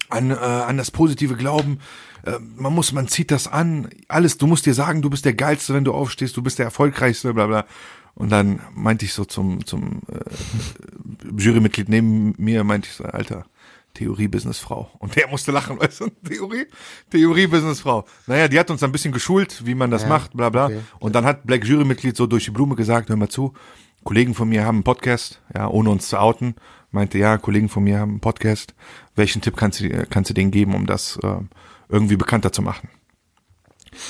an, äh, an das positive Glauben. Äh, man muss, man zieht das an. Alles, du musst dir sagen, du bist der Geilste, wenn du aufstehst, du bist der Erfolgreichste, bla bla. Und dann meinte ich so zum, zum äh, Jurymitglied neben mir, meinte ich so, Alter, Theorie-Business-Frau. Und der musste lachen, [LAUGHS] weißt du, Theorie, Theorie-Business-Frau. Naja, die hat uns ein bisschen geschult, wie man das Ja, macht, bla bla. okay. Und dann hat Black Jury-Mitglied so durch die Blume gesagt, hör mal zu, Kollegen von mir haben einen Podcast, ja, ohne uns zu outen, meinte, ja, Kollegen von mir haben einen Podcast. Welchen Tipp kannst du, kannst du denen geben, um das äh, irgendwie bekannter zu machen?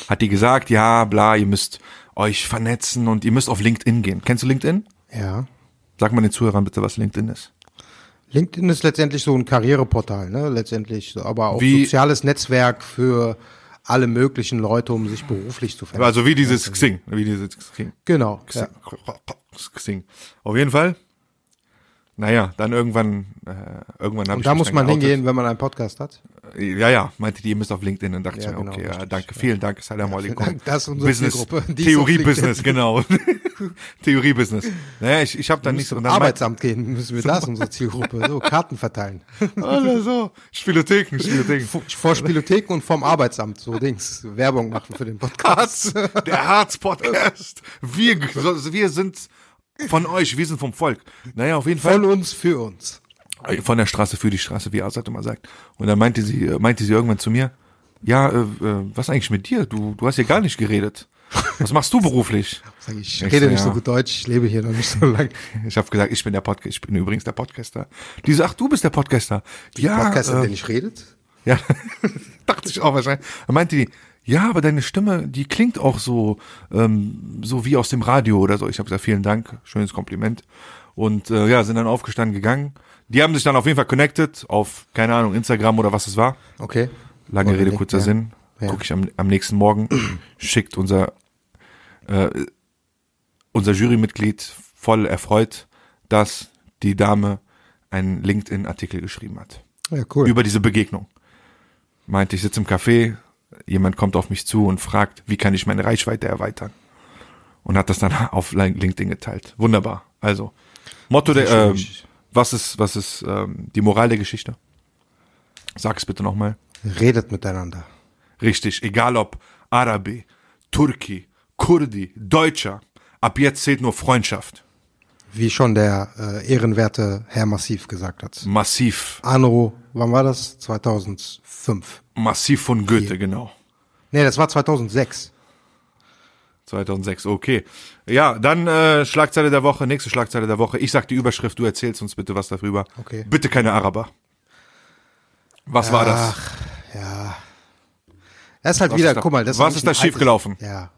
Hat die gesagt, ja, bla, ihr müsst euch vernetzen und ihr müsst auf LinkedIn gehen. Kennst du LinkedIn? Ja. Sag mal den Zuhörern bitte, was LinkedIn ist. LinkedIn ist letztendlich so ein Karriereportal, ne? Letztendlich, aber auch Wie- soziales Netzwerk für alle möglichen Leute, um sich beruflich zu verändern. Also wie dieses Xing, wie dieses Xing. genau. Ja. Xing. Auf jeden Fall. Naja, dann irgendwann, äh, irgendwann habe Und ich da mich muss man geoutet. hingehen, wenn man einen Podcast hat. Ja, ja, meinte die, ihr müsst auf LinkedIn. Und dachte Ja, ich mir, genau, okay, ja, danke, ja. vielen Dank, Salam alaikum. Das ist unsere Business, Theorie-Business, genau. [LAUGHS] Theorie-Business. Naja, ich, ich habe dann nicht so... Zum Arbeitsamt gehen müssen wir das, unsere Zielgruppe. So, [LAUGHS] Karten verteilen. Oder so. Spielotheken, Spielotheken. Vor Spielotheken und vom Arbeitsamt, so Dings, Werbung machen für den Podcast. Harz, der Harz-Podcast. Wir, wir sind von euch, wir sind vom Volk. Naja, auf jeden Fall. Von uns für uns. Von der Straße für die Straße, wie Azad immer sagt. Und dann meinte sie, äh, meinte sie irgendwann zu mir, ja, äh, äh, was eigentlich mit dir? Du, du hast hier gar nicht geredet. Was machst du beruflich? [LAUGHS] Ich, rede nicht so gut Deutsch, ich lebe hier noch nicht so lange. [LAUGHS] Ich habe gesagt, ich bin der Podcast, ich bin übrigens der Podcaster. Die sagt, du bist der Podcaster. Ja, Podcaster, äh, der nicht redet? [LAUGHS] Ja, dachte ich auch wahrscheinlich. Dann meinte die, ja, aber deine Stimme, die klingt auch so, ähm, so wie aus dem Radio oder so. Ich habe gesagt, vielen Dank, schönes Kompliment. Und äh, ja, sind dann aufgestanden gegangen. Die haben sich dann auf jeden Fall connected auf, keine Ahnung, Instagram oder was es war. Okay. Lange Rede, kurzer ja. Sinn. Ja. Gucke ich am, am nächsten Morgen, [CLEARS THROAT] schickt unser, äh, unser Jurymitglied voll erfreut, dass die Dame einen LinkedIn-Artikel geschrieben hat Ja, cool. über diese Begegnung. Meinte, ich sitze im Café, jemand kommt auf mich zu und fragt, wie kann ich meine Reichweite erweitern? Und hat das dann [LAUGHS] auf LinkedIn geteilt. Wunderbar. Also, Motto der, schön. Was ist, was ist ähm, die Moral der Geschichte? Sag es bitte nochmal. Redet miteinander. Richtig, egal ob Arabi, Turki, Kurdi, Deutscher, ab jetzt zählt nur Freundschaft. Wie schon der äh, ehrenwerte Herr Massiv gesagt hat. Massiv, Anno, wann war das? 2005. massiv von Goethe, genau. Nee, das war 2006. 2006, okay. Ja, dann äh, Schlagzeile der Woche, nächste Schlagzeile der Woche. Ich sag die Überschrift, du erzählst uns bitte was darüber. Okay. Bitte keine Araber. Was war das? Ja. Das ist halt Was wieder, ist da- guck mal, das was ist da schiefgelaufen? altes- Ja.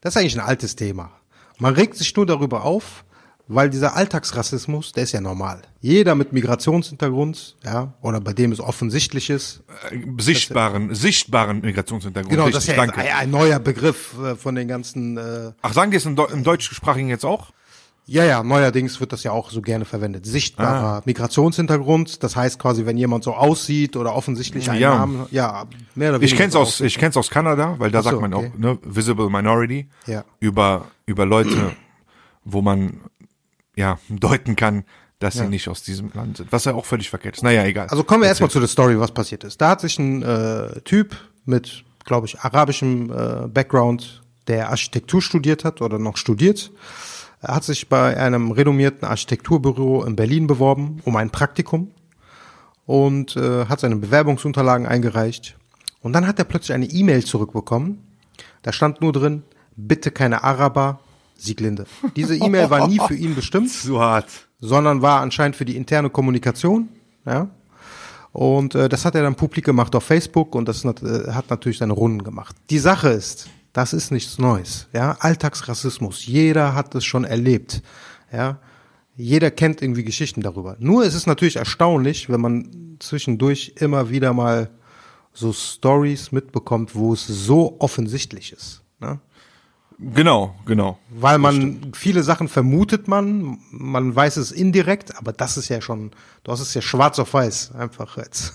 Das ist eigentlich ein altes Thema. Man regt sich nur darüber auf, weil dieser Alltagsrassismus, der ist ja normal. Jeder mit Migrationshintergrund, ja, oder bei dem es offensichtlich ist. Äh, Sichtbaren, sichtbaren Migrationshintergrund. Genau, Richtig, das ist ja ein, ein neuer Begriff äh, von den ganzen, äh, Ach, sagen die es im, im deutschsprachigen jetzt auch? ja, ja, neuerdings wird das ja auch so gerne verwendet. Sichtbarer Ah. Migrationshintergrund, das heißt quasi, wenn jemand so aussieht oder offensichtlich einen Ja. Namen, ja, mehr oder weniger. Ich kenn's aus, ich kenn's aus Kanada, weil da so, sagt man okay. auch, ne, visible minority. Ja. Über, über Leute, wo man, ja, deuten kann, dass sie nicht aus diesem Land sind. Was ja auch völlig verkehrt ist. Naja, egal. Also kommen wir erstmal zu der Story, was passiert ist. Da hat sich ein äh, Typ mit, glaube ich, arabischem äh, Background, der Architektur studiert hat oder noch studiert, er hat sich bei einem renommierten Architekturbüro in Berlin beworben um ein Praktikum und äh, hat seine Bewerbungsunterlagen eingereicht. Und dann hat er plötzlich eine E-Mail zurückbekommen. Da stand nur drin, bitte keine Araber, Sieglinde. Diese E-Mail war nie für ihn bestimmt [LAUGHS] so hart. sondern war anscheinend für die interne Kommunikation. Ja. Und äh, das hat er dann publik gemacht auf Facebook und das nat äh, hat natürlich seine Runden gemacht. Die Sache ist, das ist nichts Neues. Ja, Alltagsrassismus. Jeder hat es schon erlebt. Ja, jeder kennt irgendwie Geschichten darüber. Nur ist es natürlich erstaunlich, wenn man zwischendurch immer wieder mal so Stories mitbekommt, wo es so offensichtlich ist. Genau, genau. Weil man viele Sachen vermutet man, man weiß es indirekt, aber das ist ja schon, du hast es ja schwarz auf weiß, einfach jetzt.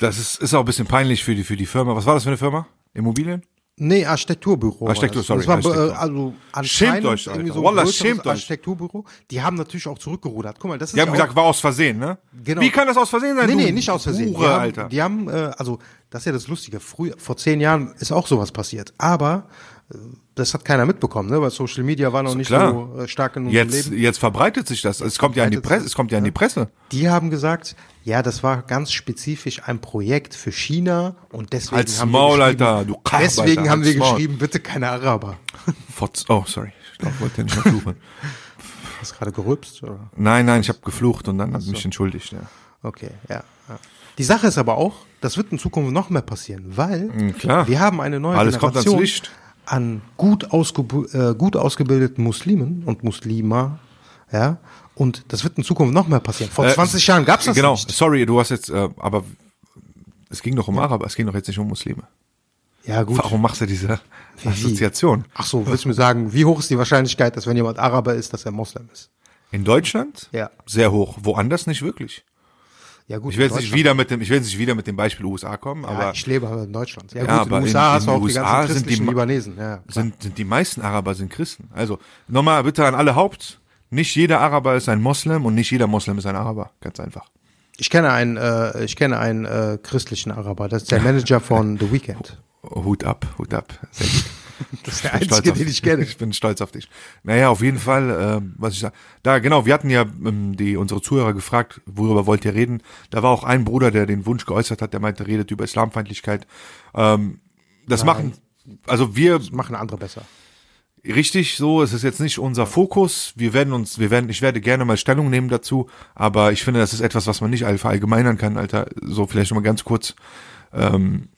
Das ist, ist auch ein bisschen peinlich für die, für die Firma. Was war das für eine Firma? Immobilien? Nee, Architekturbüro. Architektur, sorry, Das war, Architektur. äh, also anscheinend Schämt euch, Alter. so Wallah, schämt euch. Architekturbüro. Die haben natürlich auch zurückgerudert. Guck mal, das ist Die haben ja gesagt, war aus Versehen, ne? Genau. Wie kann das aus Versehen sein? Nee, nee, nicht aus Versehen. Hure, die haben, Alter. Die haben, äh, also, das ist ja das Lustige. Früher, vor zehn Jahren ist auch sowas passiert. Aber, das hat keiner mitbekommen, ne? Weil Social Media war noch nicht klar. so äh, stark in unserem Jetzt, Leben. jetzt verbreitet sich das. Es kommt ja in die Presse. Es kommt ja in die Presse. Die haben gesagt, ja, das war ganz spezifisch ein Projekt für China und deswegen Halt's haben Maul, wir geschrieben, Alter, du Karp, deswegen Alter, haben wir Maul. geschrieben, bitte keine Araber. [LAUGHS] Fotz- Oh, sorry. Ich glaub, wollte nicht mehr fluchen. [LAUGHS] Hast gerade gerülpst oder? Nein, nein, ich habe geflucht und dann hab ich mich entschuldigt. Ja. Okay, ja, ja. Die Sache ist aber auch, das wird in Zukunft noch mehr passieren, weil Mm, klar. wir haben eine neue Alles kommt ans Generation Licht. An gut, ausgeb äh, gut ausgebildeten Muslimen und Muslima, ja, und das wird in Zukunft noch mehr passieren. Vor Äh, 20 Jahren gab's das Genau, nicht. sorry, du hast jetzt, äh, aber es ging doch um Araber, es ging doch jetzt nicht um Muslime. Ja, gut. Warum machst du diese Wie? Assoziation? Ach so, willst du mir sagen, wie hoch ist die Wahrscheinlichkeit, dass wenn jemand Araber ist, dass er Moslem ist? In Deutschland? Ja. Sehr hoch. Woanders nicht wirklich. Ja gut, Ich will in jetzt nicht wieder mit dem, ich will jetzt nicht wieder mit dem Beispiel USA kommen, Ja, aber ich lebe aber in Deutschland. Ja, Ja, gut, in aber den in- USA in hast du den auch die USA ganzen sind die christlichen Libanesen. Ja, klar. sind, sind die meisten Araber sind Christen. Also nochmal bitte an alle Haupt, nicht jeder Araber ist ein Moslem und nicht jeder Moslem ist ein Araber. Ganz einfach. Ich kenne einen, äh, ich kenne einen äh, christlichen Araber. Das ist der Manager von [LAUGHS] The Weeknd. Hut ab, Hut ab. Sehr gut. [LAUGHS] Das ist der einzige, den ich kenne. Ich bin stolz auf dich. Naja, auf jeden Fall, äh, was ich sag, da genau, wir hatten ja ähm, die unsere Zuhörer gefragt, worüber wollt ihr reden? Da war auch ein Bruder, der den Wunsch geäußert hat, der meinte, redet über Islamfeindlichkeit. Ähm, das machen, also wir Machen andere besser. richtig so, es ist jetzt nicht unser Fokus. Wir werden uns, wir werden, ich werde gerne mal Stellung nehmen dazu, aber ich finde, das ist etwas, was man nicht all- verallgemeinern kann, Alter. So vielleicht noch mal ganz kurz. Ähm,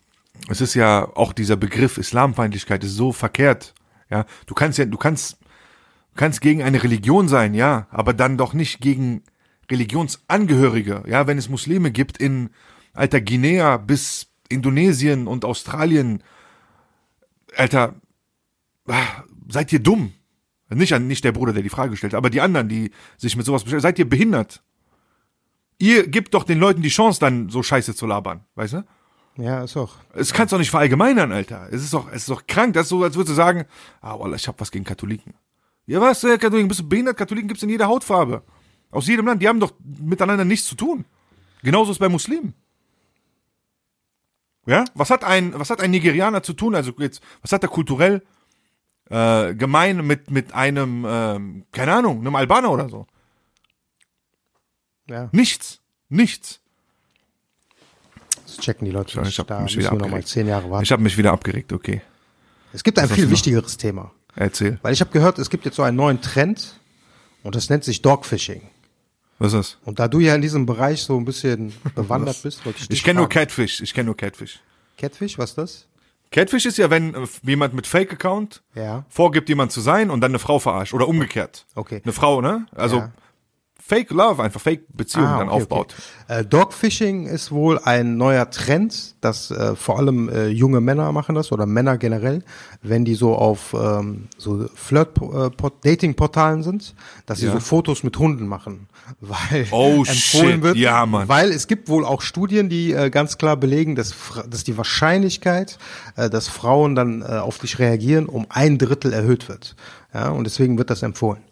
es ist ja auch dieser Begriff Islamfeindlichkeit ist so verkehrt. Ja, du kannst ja, du kannst, du kannst gegen eine Religion sein, ja, aber dann doch nicht gegen Religionsangehörige. Ja, wenn es Muslime gibt in alter Guinea bis Indonesien und Australien, Alter, ah, seid ihr dumm? Nicht, an, nicht der Bruder, der die Frage stellt, aber die anderen, die sich mit sowas beschäftigen, seid ihr behindert? Ihr gebt doch den Leuten die Chance, dann so Scheiße zu labern, weißt du? Ja, ist auch. Es kannst doch nicht verallgemeinern, Alter. Es ist doch, es ist doch krank. Das ist so, als würdest du sagen, ah, Wallah, ich hab was gegen Katholiken. Ja, was, äh, Katholiken? Bist du behindert? Katholiken gibt's in jeder Hautfarbe. Aus jedem Land. Die haben doch miteinander nichts zu tun. Genauso ist bei Muslimen. Ja? Was hat ein, was hat ein Nigerianer zu tun? Also jetzt, was hat er kulturell äh, gemein mit, mit einem, ähm, keine Ahnung, einem Albaner oder so? Ja, Nichts. Nichts. Das checken die Leute Ich nicht. hab Da mich wieder wir noch mal abgeregt. zehn Jahre warten. Ich habe mich wieder abgeregt, okay. Es gibt ein hast viel wichtigeres Thema. Erzähl. Weil ich habe gehört, es gibt jetzt so einen neuen Trend und das nennt sich Dogfishing. Was ist das? Und da du ja in diesem Bereich so ein bisschen [LAUGHS] bewandert bist, wollte ich Ich kenne nur. Catfish. Ich kenne nur Catfish. Catfish, was ist das? Catfish ist ja, wenn äh, jemand mit Fake-Account Ja. vorgibt, jemand zu sein und dann eine Frau verarscht. Oder umgekehrt. Okay. Eine Frau, ne? Also Ja. Fake Love, einfach Fake-Beziehung dann okay, aufbaut. Okay. Äh, Dogfishing ist wohl ein neuer Trend, dass äh, vor allem äh, junge Männer machen das oder Männer generell, wenn die so auf ähm, so Flirt-Dating-Portalen sind, dass sie Ja. so Fotos mit Hunden machen, [LAUGHS] weil Oh, empfohlen shit. wird, Ja, Mann. weil es gibt wohl auch Studien, die äh, ganz klar belegen, dass, dass die Wahrscheinlichkeit, äh, dass Frauen dann äh, auf dich reagieren, um ein Drittel erhöht wird. Ja, und deswegen wird das empfohlen.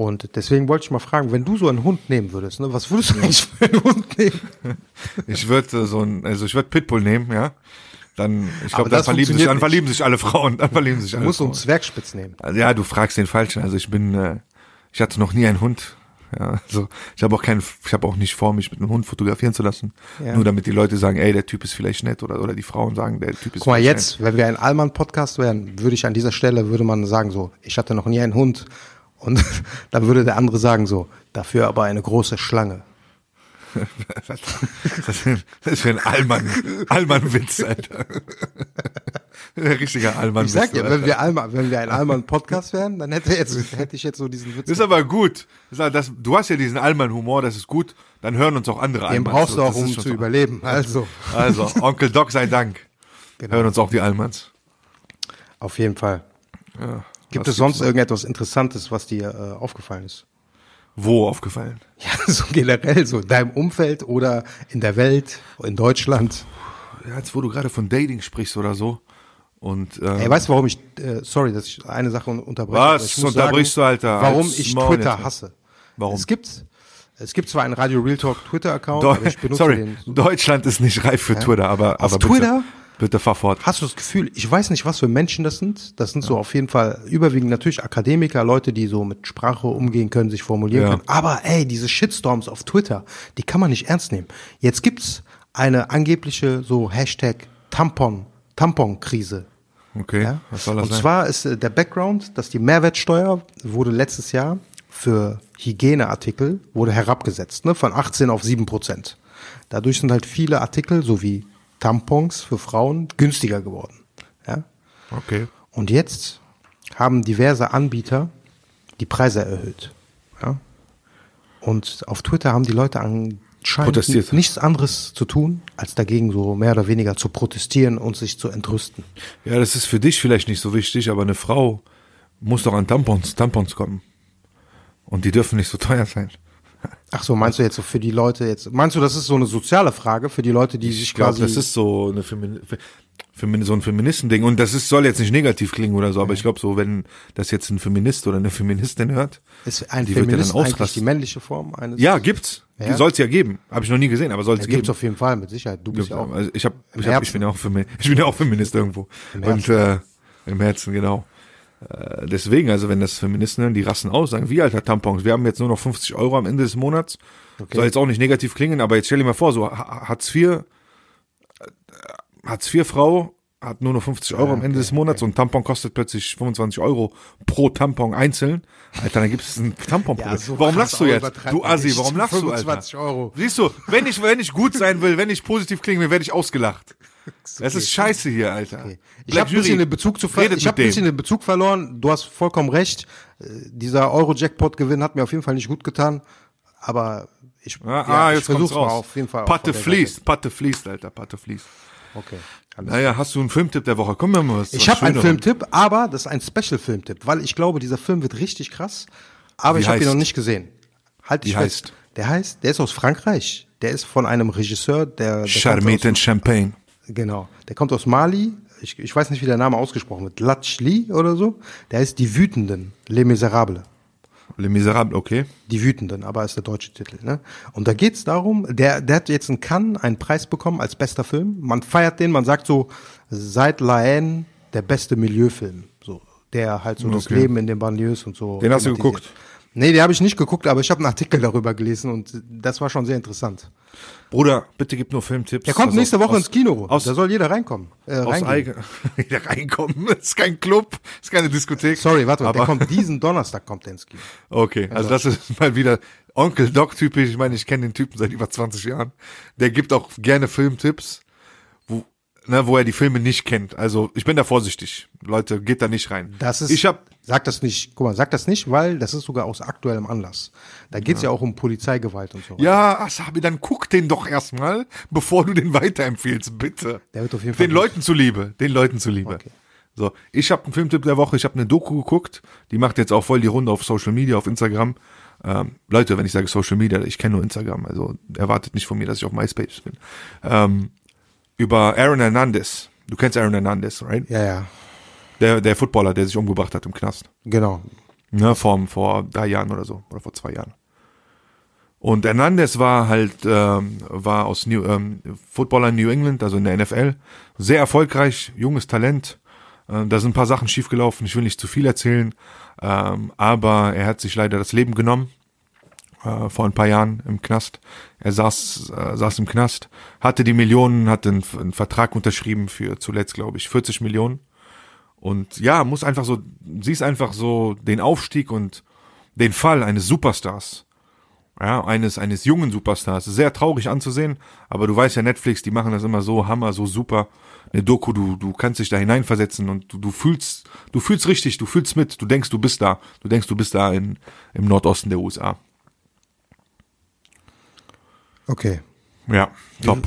Und deswegen wollte ich mal fragen, wenn du so einen Hund nehmen würdest, ne, was würdest du eigentlich für einen Hund nehmen? [LAUGHS] Ich würde so ein, also ich würde Pitbull nehmen, ja. Dann, ich glaube, dann verlieben sich, dann verlieben sich alle Frauen, dann verlieben sich Du alle musst so Frauen. einen Zwergspitz nehmen. Also, ja, du fragst den Falschen. Also ich bin, äh, ich hatte noch nie einen Hund. Ja, also ich habe auch keinen, ich habe auch nicht vor, mich mit einem Hund fotografieren zu lassen. Ja. Nur damit die Leute sagen, ey, der Typ ist vielleicht nett oder oder die Frauen sagen, der Typ ist Guck mal, jetzt, wenn wir ein Allmann-Podcast wären, würde ich an dieser Stelle, würde man sagen so, ich hatte noch nie einen Hund. Und [LAUGHS] dann würde der andere sagen so, dafür aber eine große Schlange. [LAUGHS] Das ist für ein Allmann, Allmann-Witz, Alter. [LAUGHS] Ein richtiger Allmann-Witz. Ich sag Alter. wenn wir, Allmann, wenn wir ein Allmann-Podcast wären, dann hätte, jetzt, hätte ich jetzt so diesen Witz. Das ist aber gut. Das du hast ja diesen Allmann-Humor, das ist gut. Dann hören uns auch andere Den Allmanns. brauchst du auch, um zu überleben. Also, Also, Onkel Doc sei Dank. Genau. Hören uns auch die Allmanns. auf jeden Fall. Ja, Gibt was es sonst irgendetwas Interessantes, was dir äh, aufgefallen ist? Wo aufgefallen? [LAUGHS] Ja, so generell, so in deinem Umfeld oder in der Welt, in Deutschland. Ja, jetzt wo du gerade von Dating sprichst oder so. Und äh, Ey, weißt du, warum ich, äh, sorry, dass ich eine Sache un- unterbreche. Was? Unterbrichst du, Alter? Warum ich Maul Twitter jetzt. hasse. Warum? Es gibt, es gibt zwar einen Radio Real Talk Twitter-Account, aber ich [LAUGHS] benutze sorry, den. Deutschland ist nicht reif für Twitter, aber, Auf aber Twitter? bitte, bitte fahr fort. Hast du das Gefühl, ich weiß nicht, was für Menschen das sind. Das sind so auf jeden Fall überwiegend natürlich Akademiker, Leute, die so mit Sprache umgehen können, sich formulieren Ja. können. Aber ey, diese Shitstorms auf Twitter, die kann man nicht ernst nehmen. Jetzt gibt's eine angebliche so Hashtag Tampon, Tampon-Krise. Okay, Ja? was soll das Und sein? zwar ist äh, der Background, dass die Mehrwertsteuer wurde letztes Jahr für Hygieneartikel wurde herabgesetzt, ne, von 18 auf 7 Prozent. Dadurch sind halt viele Artikel, so wie Tampons für Frauen, günstiger geworden. Ja? okay. Und jetzt haben diverse Anbieter die Preise erhöht. Ja? Und auf Twitter haben die Leute anscheinend nichts anderes zu tun, als dagegen so mehr oder weniger zu protestieren und sich zu entrüsten. Ja, das ist für dich vielleicht nicht so wichtig, aber eine Frau muss doch an Tampons, Tampons kommen. Und die dürfen nicht so teuer sein. Ach so, meinst du jetzt so für die Leute jetzt? Meinst du, das ist so eine soziale Frage für die Leute, die sich Ich glaube, quasi das ist so eine Femin Femin so ein Feministending. Und das ist, soll jetzt nicht negativ klingen oder so, aber ich glaube so, wenn das jetzt ein Feminist oder eine Feministin hört, ist ein die wird ja Feminist dann die männliche Form eines? ja, gibt's. Ja? Die soll's ja geben. Habe ich noch nie gesehen, aber soll's ja, geben. gibt's auf jeden Fall mit Sicherheit. Du bist ja auch. Also ich hab, Im ich, hab, ich bin ja auch Femi [LAUGHS] ich bin ja auch Feminist irgendwo. Im Und äh, im Herzen, genau. Äh, deswegen, also wenn das Feministen hören, die rasten aus, sagen, wie alter Tampons, wir haben jetzt nur noch 50 Euro am Ende des Monats. Soll jetzt auch nicht negativ klingen, aber jetzt stell dir mal vor, so Ha- Hartz IV, äh, Hartz IV Frau hat nur noch 50 Euro am Ende des Monats und Tampon kostet plötzlich 25 Euro pro Tampon einzeln. Alter, dann gibt es ein [LAUGHS] Tamponproblem. Ja, so warum lachst du jetzt? Du Assi, warum lachst du, 25 Alter? Euro. Siehst du, wenn ich, wenn ich gut sein will, wenn ich positiv klingen will, werde ich ausgelacht. Das ist scheiße hier, Alter. Ich Black habe ein bisschen den Bezug zu ver ich habe mit ein bisschen den Bezug verloren. Du hast vollkommen recht. Äh, Dieser Euro-Jackpot-Gewinn hat mir auf jeden Fall nicht gut getan. Aber ich, Ah, ja, ah, ich jetzt kommt's versuch's mal raus. auf jeden Fall. Patte fließt, Patte fließt, Alter, Patte fließt. Okay. Naja, hast du einen Filmtipp der Woche? Komm mir mal was. Ich habe einen. Filmtipp, aber das ist ein Special-Filmtipp, weil ich glaube, dieser Film wird richtig krass. Aber Wie ich habe ihn noch nicht gesehen. Halt dich Wie fest. heißt? Der heißt, der ist aus Frankreich. Der ist von einem Regisseur, der, der Charmette and Champagne. Genau, der kommt aus Mali. Ich, ich weiß nicht, wie der Name ausgesprochen wird. Latchli oder so. Der heißt Die Wütenden, Les Miserables. Les Miserables, okay. Die Wütenden, aber ist der deutsche Titel. Ne? Und da geht's darum, der, der hat jetzt in Cannes einen Preis bekommen als bester Film. Man feiert den, man sagt so, seit La Haine der beste Milieufilm. So, der halt so das Okay. Leben in den Banlieues und so. Den hast du geguckt? Nee, den habe ich nicht geguckt, aber ich habe einen Artikel darüber gelesen und das war schon sehr interessant. Bruder, bitte gib nur Filmtipps. Der kommt Also nächste Woche aus, ins Kino. Aus, da soll jeder reinkommen. Äh, aus eigen, wieder [LAUGHS] reinkommen. Das [LAUGHS] ist kein Club, das ist keine Diskothek. Sorry, warte mal, der Aber- kommt [LAUGHS] diesen Donnerstag kommt der ins Kino. Okay, also das ist mal wieder Onkel Doc typisch. Ich meine, ich kenne den Typen seit über 20 Jahren. Der gibt auch gerne Filmtipps, ne, wo er die Filme nicht kennt. Also ich bin da vorsichtig. Leute, geht da nicht rein. Das ist, ich hab, sag das nicht, guck mal, sag das nicht, weil das ist sogar aus aktuellem Anlass. Da geht's ja. auch um Polizeigewalt und so. ja, Asabi, dann guck den doch erstmal, bevor du den weiterempfehlst, bitte. Der wird auf jeden Fall Den. Leuten zuliebe, den Leuten zuliebe. Okay. So, ich habe einen Filmtipp der Woche, ich habe eine Doku geguckt, die macht jetzt auch voll die Runde auf Social Media, auf Instagram. Ähm, Leute, wenn ich sage Social Media, ich kenne nur Instagram, also erwartet nicht von mir, dass ich auf MySpace bin. Ähm, über Aaron Hernandez. Du kennst Aaron Hernandez, right? Ja, ja, Der, der Footballer, der sich umgebracht hat im Knast. genau. Ne, vor, vor drei Jahren oder so, oder vor zwei Jahren. Und Hernandez war halt, ähm, war aus New, ähm, Footballer in New England, also in der NFL. Sehr erfolgreich, junges Talent. Äh, da sind ein paar Sachen schiefgelaufen, ich will nicht zu viel erzählen. Ähm, aber er hat sich leider das Leben genommen. Äh, vor ein paar Jahren im Knast. Er saß, äh, saß im Knast, hatte die Millionen, hatte einen, einen Vertrag unterschrieben für zuletzt, glaube ich, 40 Millionen. Und ja, muss einfach so, siehst einfach so den Aufstieg und den Fall eines Superstars. Ja, eines, eines jungen Superstars. Sehr traurig anzusehen, aber du weißt ja, Netflix, die machen das immer so hammer, so super. Eine Doku, du, du kannst dich da hineinversetzen und du, du fühlst, du fühlst richtig, du fühlst mit, du denkst, du bist da. Du denkst, du bist da in, im Nordosten der USA. Okay. Ja, top.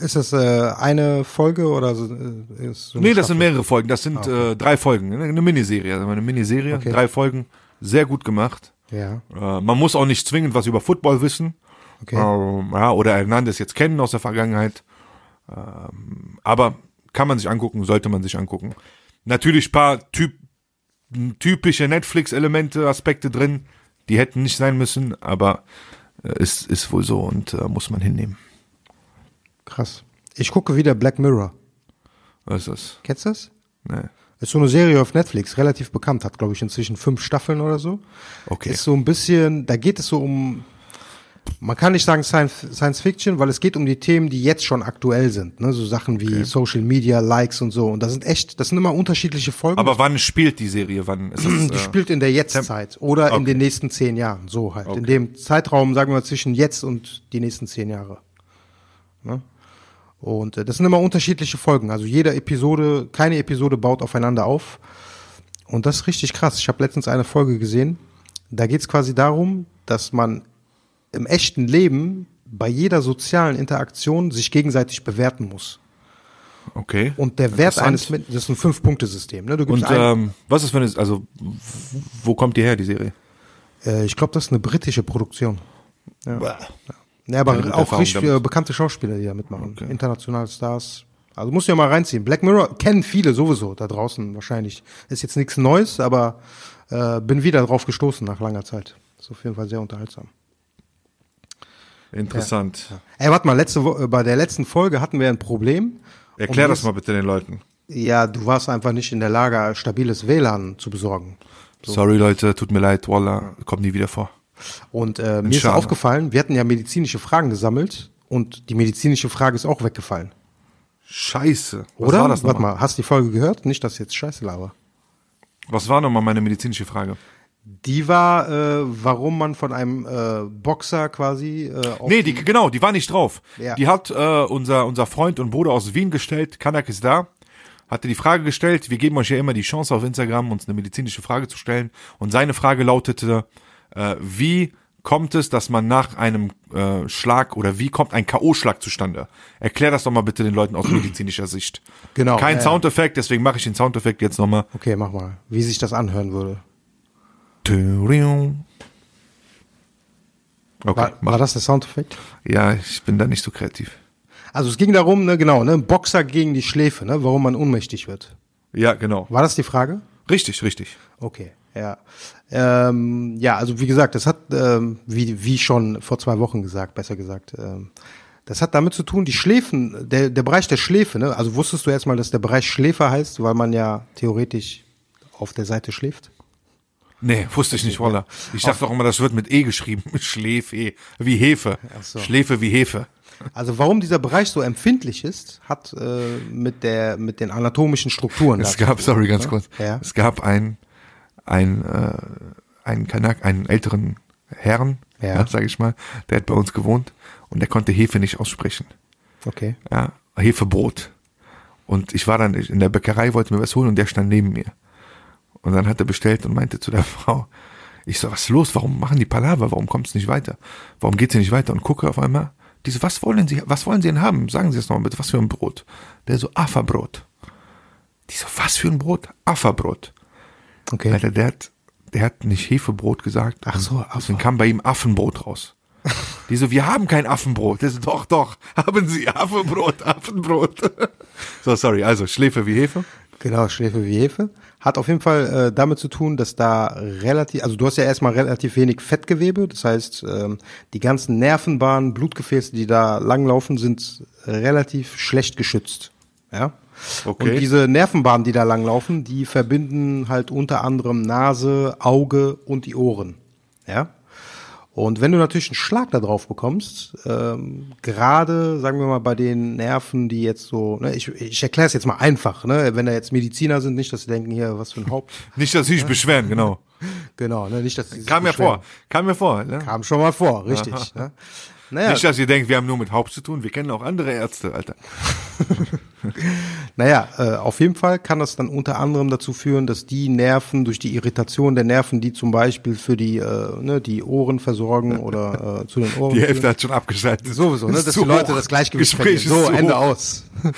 Ist das äh, eine Folge oder so, äh, ist so Nee, das sind mehrere Folgen. Das sind äh, drei Folgen. Eine Miniserie. Also eine Miniserie, Okay. drei Folgen. Sehr gut gemacht. Ja, Äh, man muss auch nicht zwingend was über Football wissen. okay. Ähm, ja, oder Hernandez jetzt kennen aus der Vergangenheit. Ähm, aber kann man sich angucken, sollte man sich angucken. Natürlich paar typ, typische Netflix-Elemente, Aspekte drin, die hätten nicht sein müssen, aber ist, ist wohl so und äh, muss man hinnehmen. Krass. Ich gucke wieder Black Mirror. Was ist das? Kennst du das? Nee. Ist so eine Serie auf Netflix, relativ bekannt, hat glaube ich inzwischen fünf Staffeln oder so. Okay. Ist so ein bisschen, da geht es so um, man kann nicht sagen Science, Fiction, weil es geht um die Themen, die jetzt schon aktuell sind, ne? so Sachen wie Social Media, Likes und so. Und das sind echt, das sind immer unterschiedliche Folgen. Aber wann spielt die Serie? Wann ist das? die Äh, spielt in der Jetztzeit oder in Okay. den nächsten zehn Jahren, so halt. In Okay. dem Zeitraum, sagen wir mal, zwischen jetzt und die nächsten zehn Jahre. Ne? Und äh, das sind immer unterschiedliche Folgen. Also jede Episode, keine Episode baut aufeinander auf. Und das ist richtig krass. Ich habe letztens eine Folge gesehen. Da geht es quasi darum, dass man im echten Leben bei jeder sozialen Interaktion sich gegenseitig bewerten muss. okay. Und der Wert eines, Mit- das ist ein Fünf-Punkte-System. Ne? Du gibst Und ähm, was ist, wenn es, also, wo kommt die her, die Serie? Äh, ich glaube, das ist eine britische Produktion. Ja, Bah. ja aber Keine auch richtig damit. bekannte Schauspieler, die da mitmachen. Okay. Internationale Stars. Also musst du ja mal reinziehen. Black Mirror kennen viele sowieso da draußen wahrscheinlich. Ist jetzt nichts Neues, aber äh, bin wieder drauf gestoßen nach langer Zeit. Ist auf jeden Fall sehr unterhaltsam. Interessant. Ey, warte mal, letzte Wo äh, bei der letzten Folge hatten wir ein Problem. Erklär das mal bitte den Leuten. Ja, du warst einfach nicht in der Lage, stabiles WLAN zu besorgen. Sorry Leute, tut mir leid, Wallah, kommt nie wieder vor. Und äh, mir ist aufgefallen, wir hatten ja medizinische Fragen gesammelt und die medizinische Frage ist auch weggefallen. Scheiße. Was Oder? war das Warte mal, hast du die Folge gehört? Nicht, dass ich jetzt Scheiße laber. Was war nochmal meine medizinische Frage? Die war, äh, warum man von einem äh, Boxer quasi äh, Nee, die, genau, die war nicht drauf. Ja. Die hat äh, unser, unser Freund und Bruder aus Wien gestellt, Kanak ist da, hatte die Frage gestellt, wir geben euch ja immer die Chance auf Instagram, uns eine medizinische Frage zu stellen. Und seine Frage lautete, äh, wie kommt es, dass man nach einem äh, Schlag oder wie kommt ein K.O.-Schlag zustande? Erklär das doch mal bitte den Leuten aus medizinischer Sicht. Genau, Kein ja. Soundeffekt, deswegen mache ich den Soundeffekt jetzt nochmal. Okay, mach mal. Wie sich das anhören würde. Okay, War, war das der Soundeffekt? ja, ich bin da nicht so kreativ. Also es ging darum, ne, genau, ne, Boxer gegen die Schläfe, ne, warum man ohnmächtig wird. Ja, genau. War das die Frage? Richtig, richtig. Okay, ja. Ähm, ja, also wie gesagt, das hat, ähm, wie, wie schon vor zwei Wochen gesagt, besser gesagt, ähm, das hat damit zu tun, die Schläfen, der, der Bereich der Schläfe, ne? Also wusstest du erstmal, dass der Bereich Schläfer heißt, weil man ja theoretisch auf der Seite schläft? Nee, wusste ich nicht, Wallah. Ich dachte auch immer, das wird mit E geschrieben. [LAUGHS] Schläfe, wie Hefe. So. Schläfe wie Hefe. Also warum dieser Bereich so empfindlich ist, hat äh, mit der mit den anatomischen Strukturen. Es gab, sorry, ganz ne? kurz. Ja. Es gab einen, einen, äh, einen Kanak, einen älteren Herrn, Ja. ja. sag ich mal, der hat bei uns gewohnt und der konnte Hefe nicht aussprechen. Okay. Ja, Hefebrot. Und ich war dann in der Bäckerei, wollte mir was holen und der stand neben mir. Und dann hat er bestellt und meinte zu der [LAUGHS] Frau, ich so, was ist los? Warum machen die Palaver? Warum kommt es nicht weiter? Warum geht's hier nicht weiter? Und gucke auf einmal, diese, was wollen Sie, was wollen Sie denn haben? Sagen Sie es noch mal bitte, was für ein Brot? Der so, Afferbrot. Die so, was für ein Brot? Afferbrot. Okay. Alter, der hat, der hat nicht Hefebrot gesagt. Ach so, Und Deswegen kam bei ihm Affenbrot raus. [LAUGHS] Die so, wir haben kein Affenbrot. Der so, doch, doch, haben Sie Affenbrot, Affenbrot. [LAUGHS] so, sorry, also Schläfe wie Hefe. Genau, Schläfe wie Hefe. Hat auf jeden Fall äh, damit zu tun, dass da relativ, also du hast ja erstmal relativ wenig Fettgewebe, das heißt, ähm, die ganzen Nervenbahnen, Blutgefäße, die da langlaufen, sind relativ schlecht geschützt. Ja. Okay. Und diese Nervenbahnen, die da langlaufen, die verbinden halt unter anderem Nase, Auge und die Ohren. Ja. Und wenn du natürlich einen Schlag da drauf bekommst, ähm, gerade, sagen wir mal, bei den Nerven, die jetzt so, ne, ich, ich erkläre es jetzt mal einfach, ne, wenn da jetzt Mediziner sind, nicht, dass sie denken, hier, was für ein Haupt, [LAUGHS] Nicht, dass sie sich beschweren, genau. [LAUGHS] genau, ne, nicht, dass sie sich Kam mir beschweren. vor, kam mir vor. Ne? Kam schon mal vor, richtig, ne. [LAUGHS] Naja, Nicht, dass ihr denkt, wir haben nur mit Haupt zu tun. Wir kennen auch andere Ärzte, Alter. Naja, äh, auf jeden Fall kann das dann unter anderem dazu führen, dass die Nerven durch die Irritation der Nerven, die zum Beispiel für die, äh, ne, die Ohren versorgen [LAUGHS] oder äh, zu den Ohren. Die führen. Hälfte hat schon abgeschaltet. Sowieso, ne, dass die Leute hoch. das Gleichgewicht Gespräch verlieren. So, Ende hoch. aus. [LAUGHS]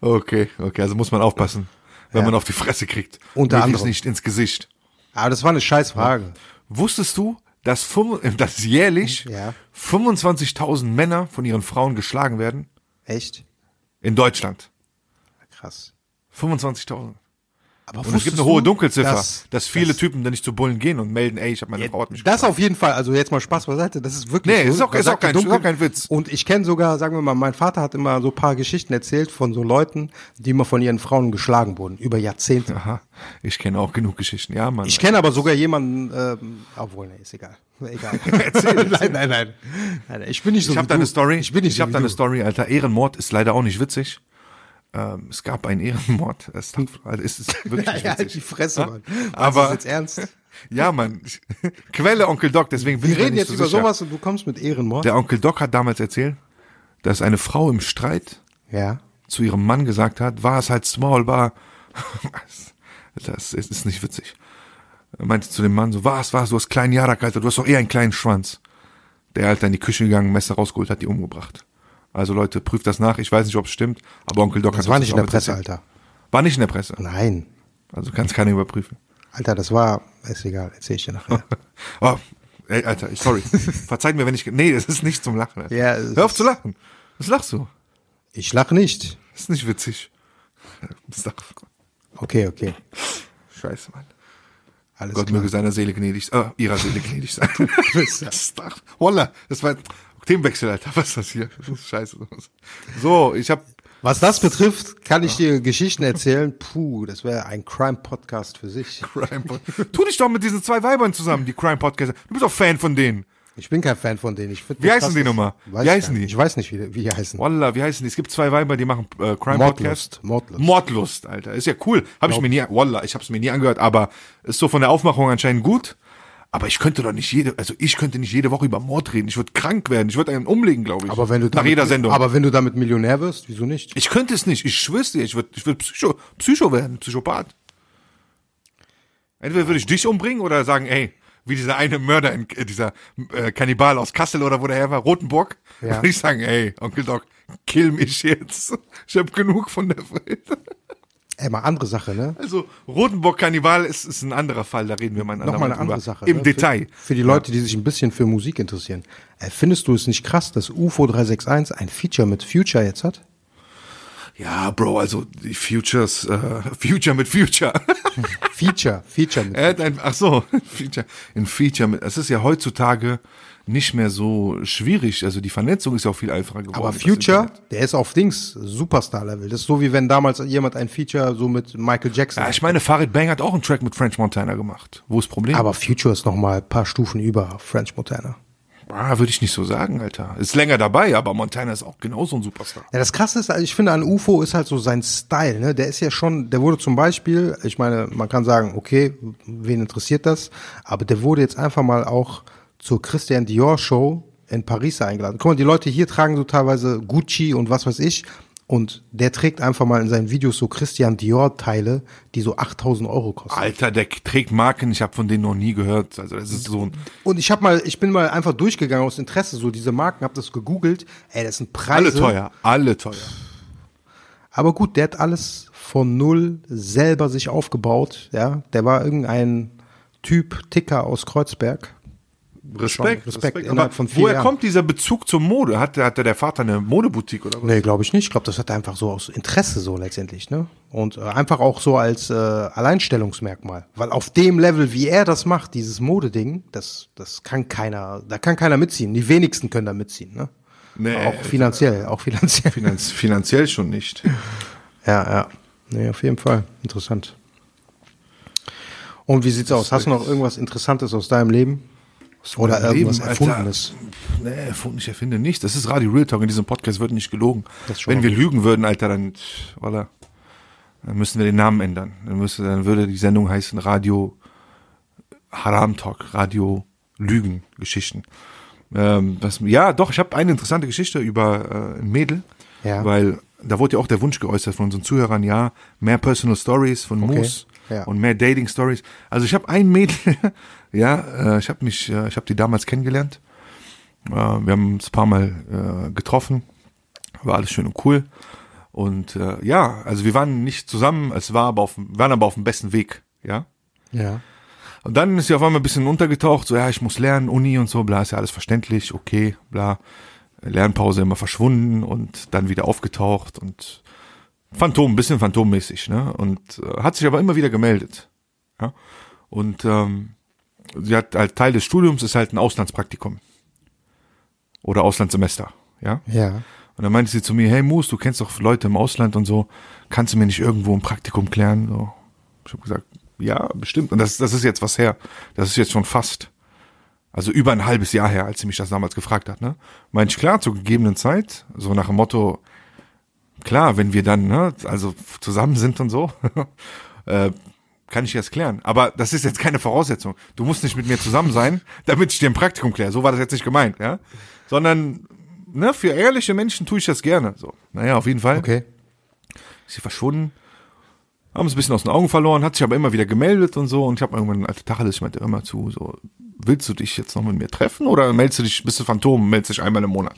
Okay, okay, also muss man aufpassen, wenn Ja. man auf die Fresse kriegt. Unter Möglichst anderem. nicht ins Gesicht. Aber das war eine scheiß Frage. Wusstest du, dass, [LAUGHS] dass jährlich Ja. 25.000 Männer von ihren Frauen geschlagen werden? Echt? In Deutschland. Krass. 25.000. Aber Und es gibt eine hohe du, Dunkelziffer, dass- dass, viele dass- Typen dann nicht zu Bullen gehen und melden, ey, ich habe meine Frau hat mich Das geschlagen. auf jeden Fall, also jetzt mal Spaß beiseite, das ist wirklich Nee, so. ist auch- ist auch kein- ist auch kein Witz. Und ich kenne sogar, sagen wir mal, mein Vater hat immer so ein paar Geschichten erzählt von so Leuten, die immer von ihren Frauen geschlagen wurden, über Jahrzehnte. Aha, ich kenne auch genug Geschichten. Ja, Mann. Ich kenne aber sogar jemanden, ähm, obwohl, nee, ist egal. Egal. [LAUGHS] [LAUGHS] nein, nein, nein, nein. nein. Ich bin nicht so Ich habe da eine du. Story. Ich bin nicht ich so habe wie da eine du. Story, Alter. Ehrenmord ist leider auch nicht witzig. Ähm, es gab einen Ehrenmord. [LAUGHS] Es es ist [LAUGHS] wirklich Ja, halt die. Fresse, Mann. Aber- jetzt ernst? [LAUGHS] Ja, Mann. Quelle Onkel Doc, deswegen bin Wir ich reden jetzt so über sicher. sowas und du kommst mit Ehrenmord. Der Onkel Doc hat damals erzählt, dass eine Frau im Streit Ja. zu ihrem Mann gesagt hat, war es halt small, war. Das ist ist nicht witzig. Er meinte zu dem Mann so, was, was, du hast kleinen Jarak, Alter, du hast doch eher einen kleinen Schwanz. Der Alter in die Küche gegangen, Messer rausgeholt, hat die umgebracht. Also Leute, prüft das nach. Ich weiß nicht, ob es stimmt, aber Onkel Doc Das hat war nicht in der Presse, erzählt. Alter. War nicht in der Presse. Nein. Also kann es keiner überprüfen. Alter, das war, ist egal, erzähl ich dir nachher. [LAUGHS] Oh, ey, Alter, sorry. [LAUGHS] Verzeiht mir, wenn ich, nee, das ist nicht zum Lachen. Alter. Ja, Hör auf zu lachen. Was lachst du? Ich lach nicht. Das ist nicht witzig. Das Okay, okay. scheiße, Mann. Alles Gott klar. möge seiner Seele gnädig, äh, ihrer Seele gnädig sein. [LAUGHS] das ist doch, Wallah, das war Themenwechsel, Alter. [LAUGHS] Was ist das hier? Das ist scheiße. So, ich hab, Was das betrifft, kann ich dir Geschichten erzählen. Puh, das wäre ein Crime-Podcast für sich. Crime Pod Tu dich doch mit diesen zwei Weibern zusammen, die Crime Podcaster. Du bist doch Fan von denen. Ich bin kein Fan von denen. Ich find Wie heißen die nochmal? Wie ich heißen die? Ich weiß nicht, wie, die- wie die heißen. Wallah, wie heißen die? Es gibt zwei Weiber, die machen äh, Crime Mordlust, Podcast. Mordlust. Mordlust, Alter. Ist ja cool. Habe ich mir nie, Wallah, ich habe es mir nie angehört, aber ist so von der Aufmachung anscheinend gut. Aber ich könnte doch nicht jede, also ich könnte nicht jede Woche über Mord reden. Ich würde krank werden. Ich würde einen umlegen, glaube ich. Aber wenn du nach damit, jeder Sendung. Aber wenn du damit Millionär wirst, wieso nicht? Ich könnte es nicht. Ich schwör's dir. Ich würde ich würd Psycho, Psycho werden, Psychopath. Entweder würde ich dich umbringen oder sagen, ey, wie dieser eine Mörder, in, äh, dieser äh, Kannibal aus Kassel oder wo der her war, Rotenburg, Ja. würde ich sagen, ey, Onkel Doc, kill mich jetzt. [LAUGHS] Ich habe genug von der Welt. Ey, mal andere Sache, ne? Also Rotenburg-Kannibal ist, ist ein anderer Fall, da reden wir mal ein Nochmal eine andere drüber. Sache. Im ne? Detail. Für, für die Leute, die sich ein bisschen für Musik interessieren. Äh, findest du es nicht krass, dass UFO 361 ein Feature mit Future jetzt hat? Ja, Bro, also die Futures, äh, [LAUGHS] Future mit Future. Feature, Feature mit hat ein, ach so, [LAUGHS] Feature, ein Feature mit, es ist ja heutzutage nicht mehr so schwierig, also die Vernetzung ist ja auch viel einfacher geworden. Aber Future, der ist auf Dings Superstar-Level. Das ist so wie wenn damals jemand ein Feature so mit Michael Jackson. Ja, ich meine, Farid Bang hat auch einen Track mit French Montana gemacht. Wo ist das Problem? aber Future ist noch mal ein paar Stufen über French Montana. ah, würde ich nicht so sagen, Alter. Ist länger dabei, aber Montana ist auch genauso ein Superstar. Ja, das Krasse ist, also ich finde, an UFO ist halt so sein Style, ne? Der ist ja schon, der wurde zum Beispiel, ich meine, man kann sagen, okay, wen interessiert das? Aber der wurde jetzt einfach mal auch zur Christian Dior Show in Paris eingeladen. Guck mal, die Leute hier tragen so teilweise Gucci und was weiß ich. Und der trägt einfach mal in seinen Videos so Christian Dior Teile, die so 8000 Euro kosten. Alter, der trägt Marken, ich habe von denen noch nie gehört. Also das ist so ein, Und ich habe mal, ich bin mal einfach durchgegangen aus Interesse, so diese Marken, habe das gegoogelt. Ey, das sind Preise. alle teuer, alle teuer. Aber gut, der hat alles von null selber sich aufgebaut. Ja, der war irgendein Typ Ticker aus Kreuzberg. Respekt, Respekt, Respekt, Aber woher Jahren. kommt dieser Bezug zur Mode? Hat, der- hatte der Vater eine Modeboutique oder was? Nee, glaube ich nicht. Ich glaube, das hat er einfach so aus Interesse so letztendlich, ne? Und äh, einfach auch so als äh, Alleinstellungsmerkmal. Weil auf dem Level, wie er das macht, dieses Modeding, das, das kann keiner, da kann keiner mitziehen. Die wenigsten können da mitziehen, ne? Nee, auch finanziell, auch finanziell. Finanz, finanziell schon nicht. [LAUGHS] Ja, ja. Nee, auf jeden Fall. Interessant. Und wie sieht's aus? Hast du noch irgendwas Interessantes aus deinem Leben? Oder meinem irgendwas Leben, Alter. Erfundenes? Nee, erfunden, ich erfinde nichts. Das ist Radio Real Talk. In diesem Podcast wird nicht gelogen. Wenn wir lügen würden, Alter, dann, voilà, dann müssten wir den Namen ändern. Dann müsste, dann würde die Sendung heißen Radio Haram Talk, Radio Lügen, Geschichten. Ähm, was, ja, doch, ich habe eine interessante Geschichte über äh, ein Mädel, Ja. weil da wurde ja auch der Wunsch geäußert von unseren Zuhörern, ja, mehr Personal Stories von Okay, Moos ja. und mehr Dating Stories. Also ich habe ein Mädel, [LAUGHS] ja, äh, ich habe mich, äh, ich habe die damals kennengelernt. Äh, wir haben uns ein paar Mal äh, getroffen, war alles schön und cool. Und äh, ja, also wir waren nicht zusammen, es war aber auf, dem- waren aber auf dem besten Weg, ja. Ja. Und dann ist sie auf einmal ein bisschen untergetaucht, so ja, ich muss lernen, Uni und so, bla, ist ja alles verständlich, okay, bla. Lernpause immer verschwunden und dann wieder aufgetaucht und Phantom, ein bisschen phantommäßig, ne? Und äh, hat sich aber immer wieder gemeldet. Ja. Und ähm, sie hat halt Teil des Studiums ist halt ein Auslandspraktikum. Oder Auslandssemester, ja. Ja. Und dann meinte sie zu mir, hey Moos, du kennst doch Leute im Ausland und so, kannst du mir nicht irgendwo ein Praktikum klären? So. Ich habe gesagt, ja, bestimmt. Und das, das ist jetzt was her. Das ist jetzt schon fast. Also über ein halbes Jahr her, als sie mich das damals gefragt hat. Ne? Meinte ich, klar, zur gegebenen Zeit, so nach dem Motto, klar, wenn wir dann, ne, also zusammen sind und so, [LAUGHS] äh, kann ich das klären. Aber das ist jetzt keine Voraussetzung. Du musst nicht mit mir zusammen sein, [LAUGHS] damit ich dir ein Praktikum kläre. So war das jetzt nicht gemeint, ja. Sondern, ne, für ehrliche Menschen tue ich das gerne. So, naja, auf jeden Fall. Okay. Ist sie verschwunden. Haben es ein bisschen aus den Augen verloren, hat sich aber immer wieder gemeldet und so. Und ich habe irgendwann, alte Tacheles, ich meinte immer zu, so, willst du dich jetzt noch mit mir treffen oder meldest du dich, bist du Phantom, meldest dich einmal im Monat?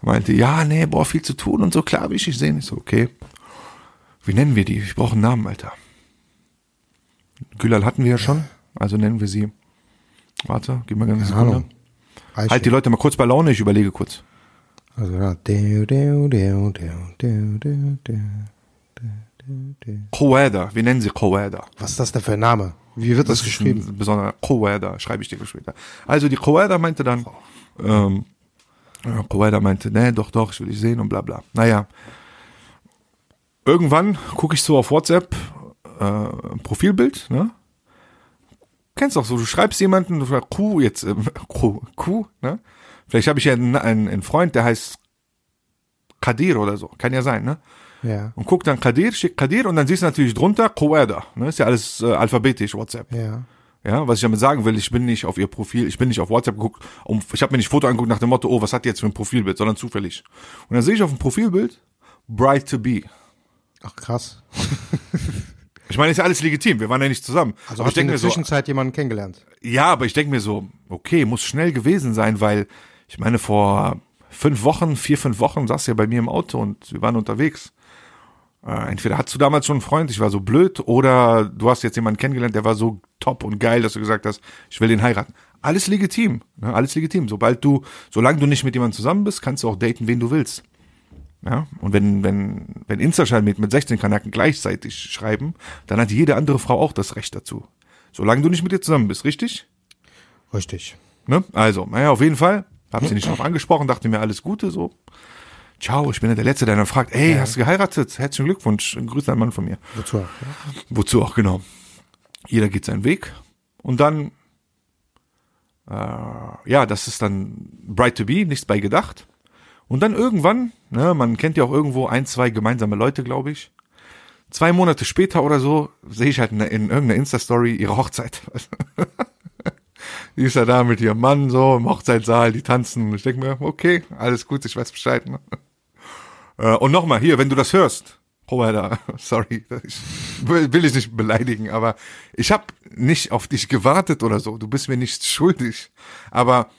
Meinte, ja, nee, boah, viel zu tun und so, klar, will ich dich sehen. Ich so, okay. Wie nennen wir die? Ich brauche einen Namen, Alter. Gülal hatten wir ja schon, also nennen wir sie. Warte, gib mal ganz Sekunde. Halt die Leute mal kurz bei Laune, ich überlege kurz. Also, ja. Koweda, wir nennen sie Koweda. Was ist das denn für ein Name? Wie wird das, ist geschrieben? ein besonderer Koweda, schreibe ich dir später. Also die Koweda meinte dann, ähm, ja, Koweda meinte, nee, doch, doch, ich will dich sehen und bla bla. Naja. Irgendwann gucke ich so auf WhatsApp, äh, ein Profilbild, ne? Kennst doch so, du schreibst jemanden, du schreibst Q jetzt, ähm, Q, Q, ne? Vielleicht habe ich ja einen, einen, einen Freund, der heißt Kadir oder so, kann ja sein, ne? Ja. Und guck dann Kadir, schick Kadir und dann siehst du natürlich drunter Koweda, ne? Ist ja alles äh, alphabetisch, WhatsApp. Ja. Ja, was ich damit sagen will, ich bin nicht auf ihr Profil, ich bin nicht auf WhatsApp geguckt, um, ich habe mir nicht Foto angeguckt nach dem Motto, oh, was hat die jetzt für ein Profilbild, sondern zufällig. Und dann sehe ich auf dem Profilbild Bright to be. Ach, krass. [LAUGHS] Ich meine, ist ja alles legitim, wir waren ja nicht zusammen. Also aber hast ich du in der mir so, Zwischenzeit jemanden kennengelernt? ja, aber ich denke mir so, okay, muss schnell gewesen sein, weil ich meine, vor fünf Wochen, vier, fünf Wochen saß ja bei mir im Auto und wir waren unterwegs. Äh, entweder hattest du damals schon einen Freund, ich war so blöd, oder du hast jetzt jemanden kennengelernt, der war so top und geil, dass du gesagt hast, ich will den heiraten. Alles legitim, ne? alles legitim. Sobald du, solange du nicht mit jemandem zusammen bist, kannst du auch daten, wen du willst. Ja, und wenn, wenn, wenn Instagram mit, mit 16 Kanaken gleichzeitig schreiben, dann hat jede andere Frau auch das Recht dazu. Solange du nicht mit dir zusammen bist, richtig? Richtig. Ne? Also, naja, auf jeden Fall. Hab sie nicht drauf angesprochen, dachte mir alles Gute, so. Ciao, ich bin ja der Letzte, der dann fragt, ey, hast du geheiratet? Herzlichen Glückwunsch, Grüße an Mann von mir. Wozu? auch, Ja. Wozu auch, genau. Jeder geht seinen Weg. Und dann, äh, ja, das ist dann Bright to be, nichts bei gedacht. Und dann irgendwann, ne, man kennt ja auch irgendwo ein, zwei gemeinsame Leute, glaube ich. Zwei Monate später oder so sehe ich halt in, in irgendeiner Insta-Story ihre Hochzeit. [LAUGHS] die ist ja da mit ihrem Mann so im Hochzeitssaal, die tanzen. Ich denke mir, okay, alles gut, ich weiß Bescheid. Ne? Äh, Und nochmal, hier, wenn du das hörst, Provider, [LAUGHS] sorry, ich will will ich nicht beleidigen, aber ich habe nicht auf dich gewartet oder so. Du bist mir nicht schuldig. Aber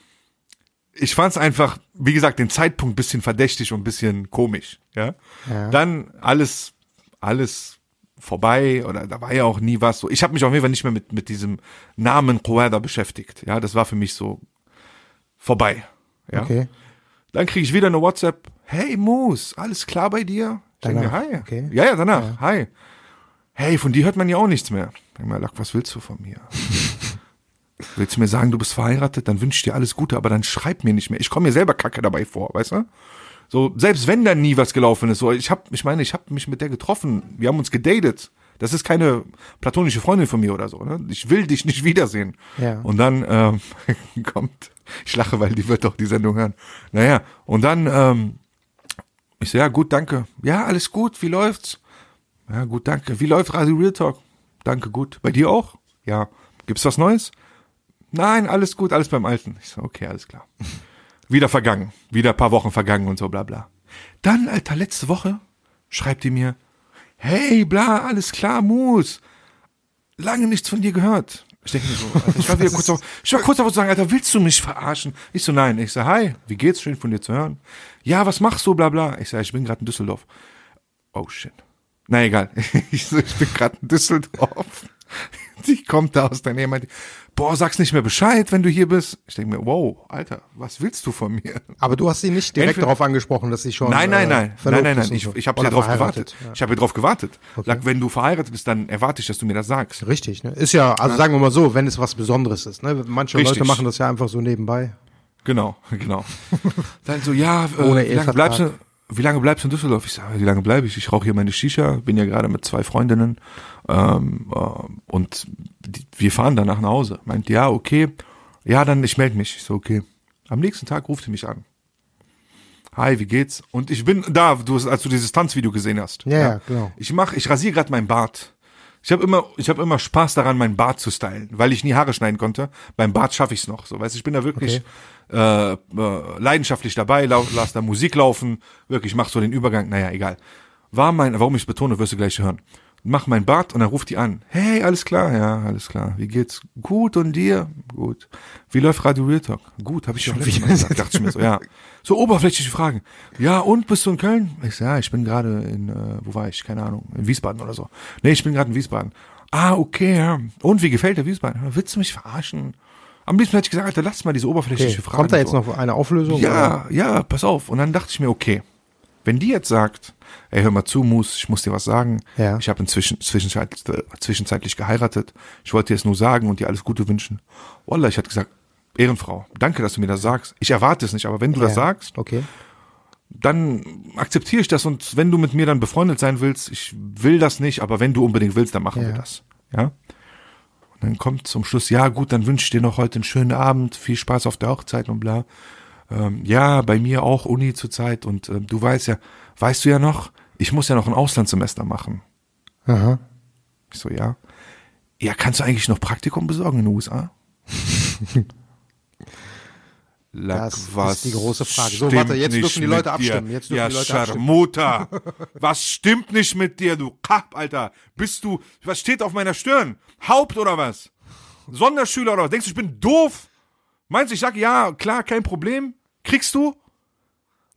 ich fand es einfach, wie gesagt, den Zeitpunkt bisschen verdächtig und ein bisschen komisch. Ja. Ja. Dann alles, alles vorbei oder da war ja auch nie was so. Ich habe mich auf jeden Fall nicht mehr mit mit diesem Namen Provider beschäftigt. Ja, das war für mich so vorbei. Ja. Okay. Dann kriege ich wieder eine WhatsApp. Hey Moose, alles klar bei dir? Ich denke mir, Danach, hi. okay. Ja, ja, danach. Hi. Hey, von dir hört man ja auch nichts mehr. Ich mir, was willst du von mir? [LAUGHS] willst du mir sagen, du bist verheiratet? Dann wünsche ich dir alles Gute, aber dann schreib mir nicht mehr. Ich komme mir selber kacke dabei vor, weißt du? So, selbst wenn da nie was gelaufen ist, so, ich hab, ich meine, ich habe mich mit der getroffen. Wir haben uns gedatet. Das ist keine platonische Freundin von mir oder so. Ne? Ich will dich nicht wiedersehen. Ja. Und dann ähm, [LAUGHS] kommt, ich lache, weil die wird doch die Sendung hören. Naja, und dann, ähm, ich so, ja, gut, danke. Ja, alles gut, wie läuft's? Ja, gut, danke. Wie läuft Radio Real Talk? Danke, gut. Bei dir auch? Ja. Gibt's was Neues? Nein, alles gut, alles beim Alten. Ich so, okay, alles klar. Wieder vergangen. Wieder ein paar Wochen vergangen und so, bla, bla. Dann, Alter, letzte Woche schreibt die mir, hey, bla, alles klar, Mus. Lange nichts von dir gehört. Ich denke mir so, Alter, ich war [LAUGHS] wieder kurz auf, ich war kurz auf zu sagen, Alter, willst du mich verarschen? Ich so, nein. Ich so, hi, wie geht's? Schön von dir zu hören. Ja, was machst du, bla, bla. Ich so, ich bin gerade in Düsseldorf. Oh, shit. Na, egal. [LAUGHS] Ich so, ich bin gerade in Düsseldorf. [LAUGHS] die kommt da aus der Nähe, meint, boah, sag's nicht mehr Bescheid, wenn du hier bist. Ich denke mir, wow, Alter, was willst du von mir? Aber du hast sie nicht direkt Entweder- darauf angesprochen, dass sie schon. Nein, nein, äh, nein, nein, verlobt nein, nein, und ich, ich habe ja drauf gewartet. Ich habe ja drauf gewartet. Okay. Sag, wenn du verheiratet bist, dann erwarte ich, dass du mir das sagst. Ja. Richtig, ne? Ist ja, also sagen wir mal so, wenn es was Besonderes ist, ne? Manche Richtig. Leute machen das ja einfach so nebenbei. Genau, genau. [LAUGHS] Dann so, ja, äh, Ohne wie, lange bleibst du, wie lange bleibst du in Düsseldorf? Ich sage, wie lange bleibe ich? Ich rauche hier meine Shisha, bin ja gerade mit zwei Freundinnen ähm, äh, und die, wir fahren danach nach Hause. Meint, ja, okay, ja, dann ich melde mich. Ich so, okay. Am nächsten Tag ruft sie mich an. Hi, wie geht's? Und ich bin da, du, als du dieses Tanzvideo gesehen hast. Ja, ja, genau. Ich mach, ich rasiere gerade meinen Bart. Ich habe immer, ich habe immer Spaß daran, meinen Bart zu stylen, weil ich nie Haare schneiden konnte. Beim Bart schaffe ich's noch. So, weißt, du, ich bin da wirklich äh, äh, leidenschaftlich dabei, lau, lass da Musik laufen, wirklich mach so den Übergang. Naja, egal. War mein, warum ich betone, wirst du gleich hören. Mach mein Bart und dann ruft die an. Hey, alles klar, ja, alles klar. Wie geht's? Gut und dir? Gut. Wie läuft Radio Real Talk? Gut, habe ich schon Mal gesagt, dachte ich mir so, ja. So oberflächliche Fragen. Ja, und bist du in Köln? Ich so, ja, ich bin gerade in, äh, wo war ich? Keine Ahnung, in Wiesbaden oder so. Nee, ich bin gerade in Wiesbaden. Ah, okay, ja. Und wie gefällt der Wiesbaden? Willst du mich verarschen? Am liebsten hätte ich gesagt, Alter, lass mal diese oberflächliche Okay. Frage. Kommt da jetzt so. noch eine Auflösung? Ja, ja, pass auf. Und dann dachte ich mir, okay, wenn die jetzt sagt, ey, hör mal zu, Mus, ich muss dir was sagen. Ja. Ich habe inzwischen zwischenzeitlich, äh, zwischenzeitlich geheiratet. Ich wollte dir es nur sagen und dir alles Gute wünschen. Wallah, ich hatte gesagt, Ehrenfrau, danke, dass du mir das sagst. Ich erwarte es nicht, aber wenn du Ja. das sagst, Okay. dann akzeptiere ich das und wenn du mit mir dann befreundet sein willst, ich will das nicht, aber wenn du unbedingt willst, dann machen Ja. wir das. Ja? Und dann kommt zum Schluss, ja gut, dann wünsche ich dir noch heute einen schönen Abend, viel Spaß auf der Hochzeit und bla. Ähm, ja, bei mir auch Uni zurzeit und ähm, du weißt ja, weißt du ja noch, ich muss ja noch ein Auslandssemester machen. Aha. Ich so, ja. Ja, kannst du eigentlich noch Praktikum besorgen in den USA? Lack, [LAUGHS] Das ist die große Frage. So, warte, jetzt dürfen die Leute abstimmen. Jetzt dürfen ja, die Leute abstimmen. Scharmuta. [LAUGHS] was stimmt nicht mit dir, du Kap, Alter? Bist du, was steht auf meiner Stirn? Haupt oder was? Sonderschüler oder was? Denkst du, ich bin doof? Meinst du, ich sag, ja, klar, kein Problem? Kriegst du?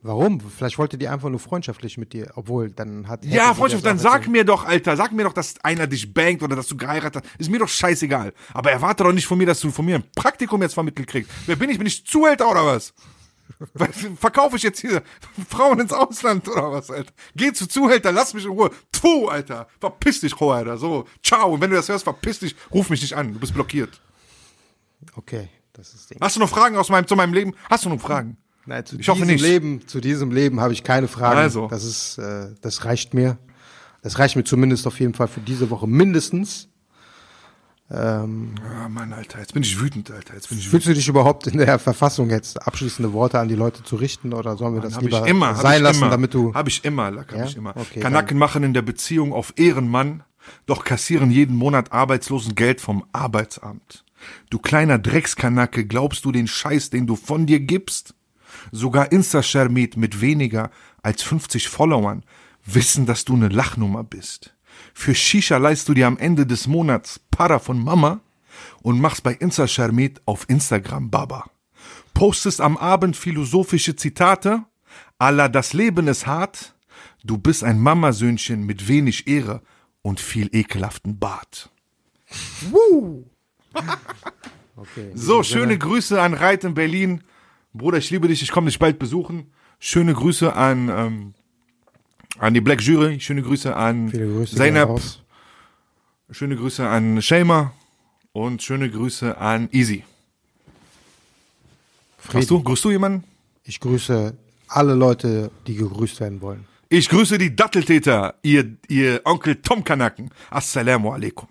Warum? Vielleicht wollte die einfach nur freundschaftlich mit dir, obwohl dann hat. Ja, Freundschaft, dann sag mir doch, Alter, sag mir doch, dass einer dich bangt oder dass du geheiratet hast. Ist mir doch scheißegal. Aber erwarte doch nicht von mir, dass du von mir ein Praktikum jetzt vermittelt kriegst. Wer bin ich? Bin ich Zuhälter oder was? [LAUGHS] Was, Verkaufe ich jetzt hier [LAUGHS] Frauen ins Ausland oder was, Alter? Geh zu Zuhälter, lass mich in Ruhe. Puh, Alter. Verpiss dich, Ho, Alter. So, ciao. Und wenn du das hörst, verpiss dich. Ruf mich nicht an. Du bist blockiert. Okay, das ist Ding. Hast du noch Fragen aus meinem, zu meinem Leben? Hast du noch Fragen? Nein, zu Ich hoffe diesem nicht. Leben, zu diesem Leben habe ich keine Fragen. Also. Das ist, äh, das reicht mir. Das reicht mir zumindest auf jeden Fall für diese Woche mindestens. Ähm, Ah, Mann, Alter. Jetzt bin ich wütend, Alter. Jetzt bin ich wütend. fühlst du dich überhaupt in der Verfassung jetzt abschließende Worte an die Leute zu richten oder sollen wir das Hab lieber immer, sein ich lassen, immer, damit du Hab ich immer, Lack, hab Ja? ich immer. Okay, Kanaken machen in der Beziehung auf Ehrenmann, doch kassieren jeden Monat Arbeitslosengeld vom Arbeitsamt. Du kleiner Dreckskanacke, glaubst du den Scheiß, den du von dir gibst? Sogar Insta-Schermit mit weniger als 50 Followern wissen, dass du eine Lachnummer bist. Für Shisha leist du dir am Ende des Monats Para von Mama und machst bei Insta-Schermit auf Instagram Baba postest am Abend philosophische Zitate, Allah das Leben ist hart, du bist ein Mamasöhnchen mit wenig Ehre und viel ekelhaften Bart. [LAUGHS] okay. So, schöne Grüße an Reit in Berlin. Bruder, ich liebe dich, ich komme dich bald besuchen. Schöne Grüße an, ähm, an die Black Jury, schöne Grüße an Grüße raus. schöne Grüße an Shema und schöne Grüße an Easy. Hast du? Grüßt du jemanden? Ich grüße alle Leute, die gegrüßt werden wollen. Ich grüße die Datteltäter, ihr, ihr Onkel Tom Kanaken. Assalamu alaikum.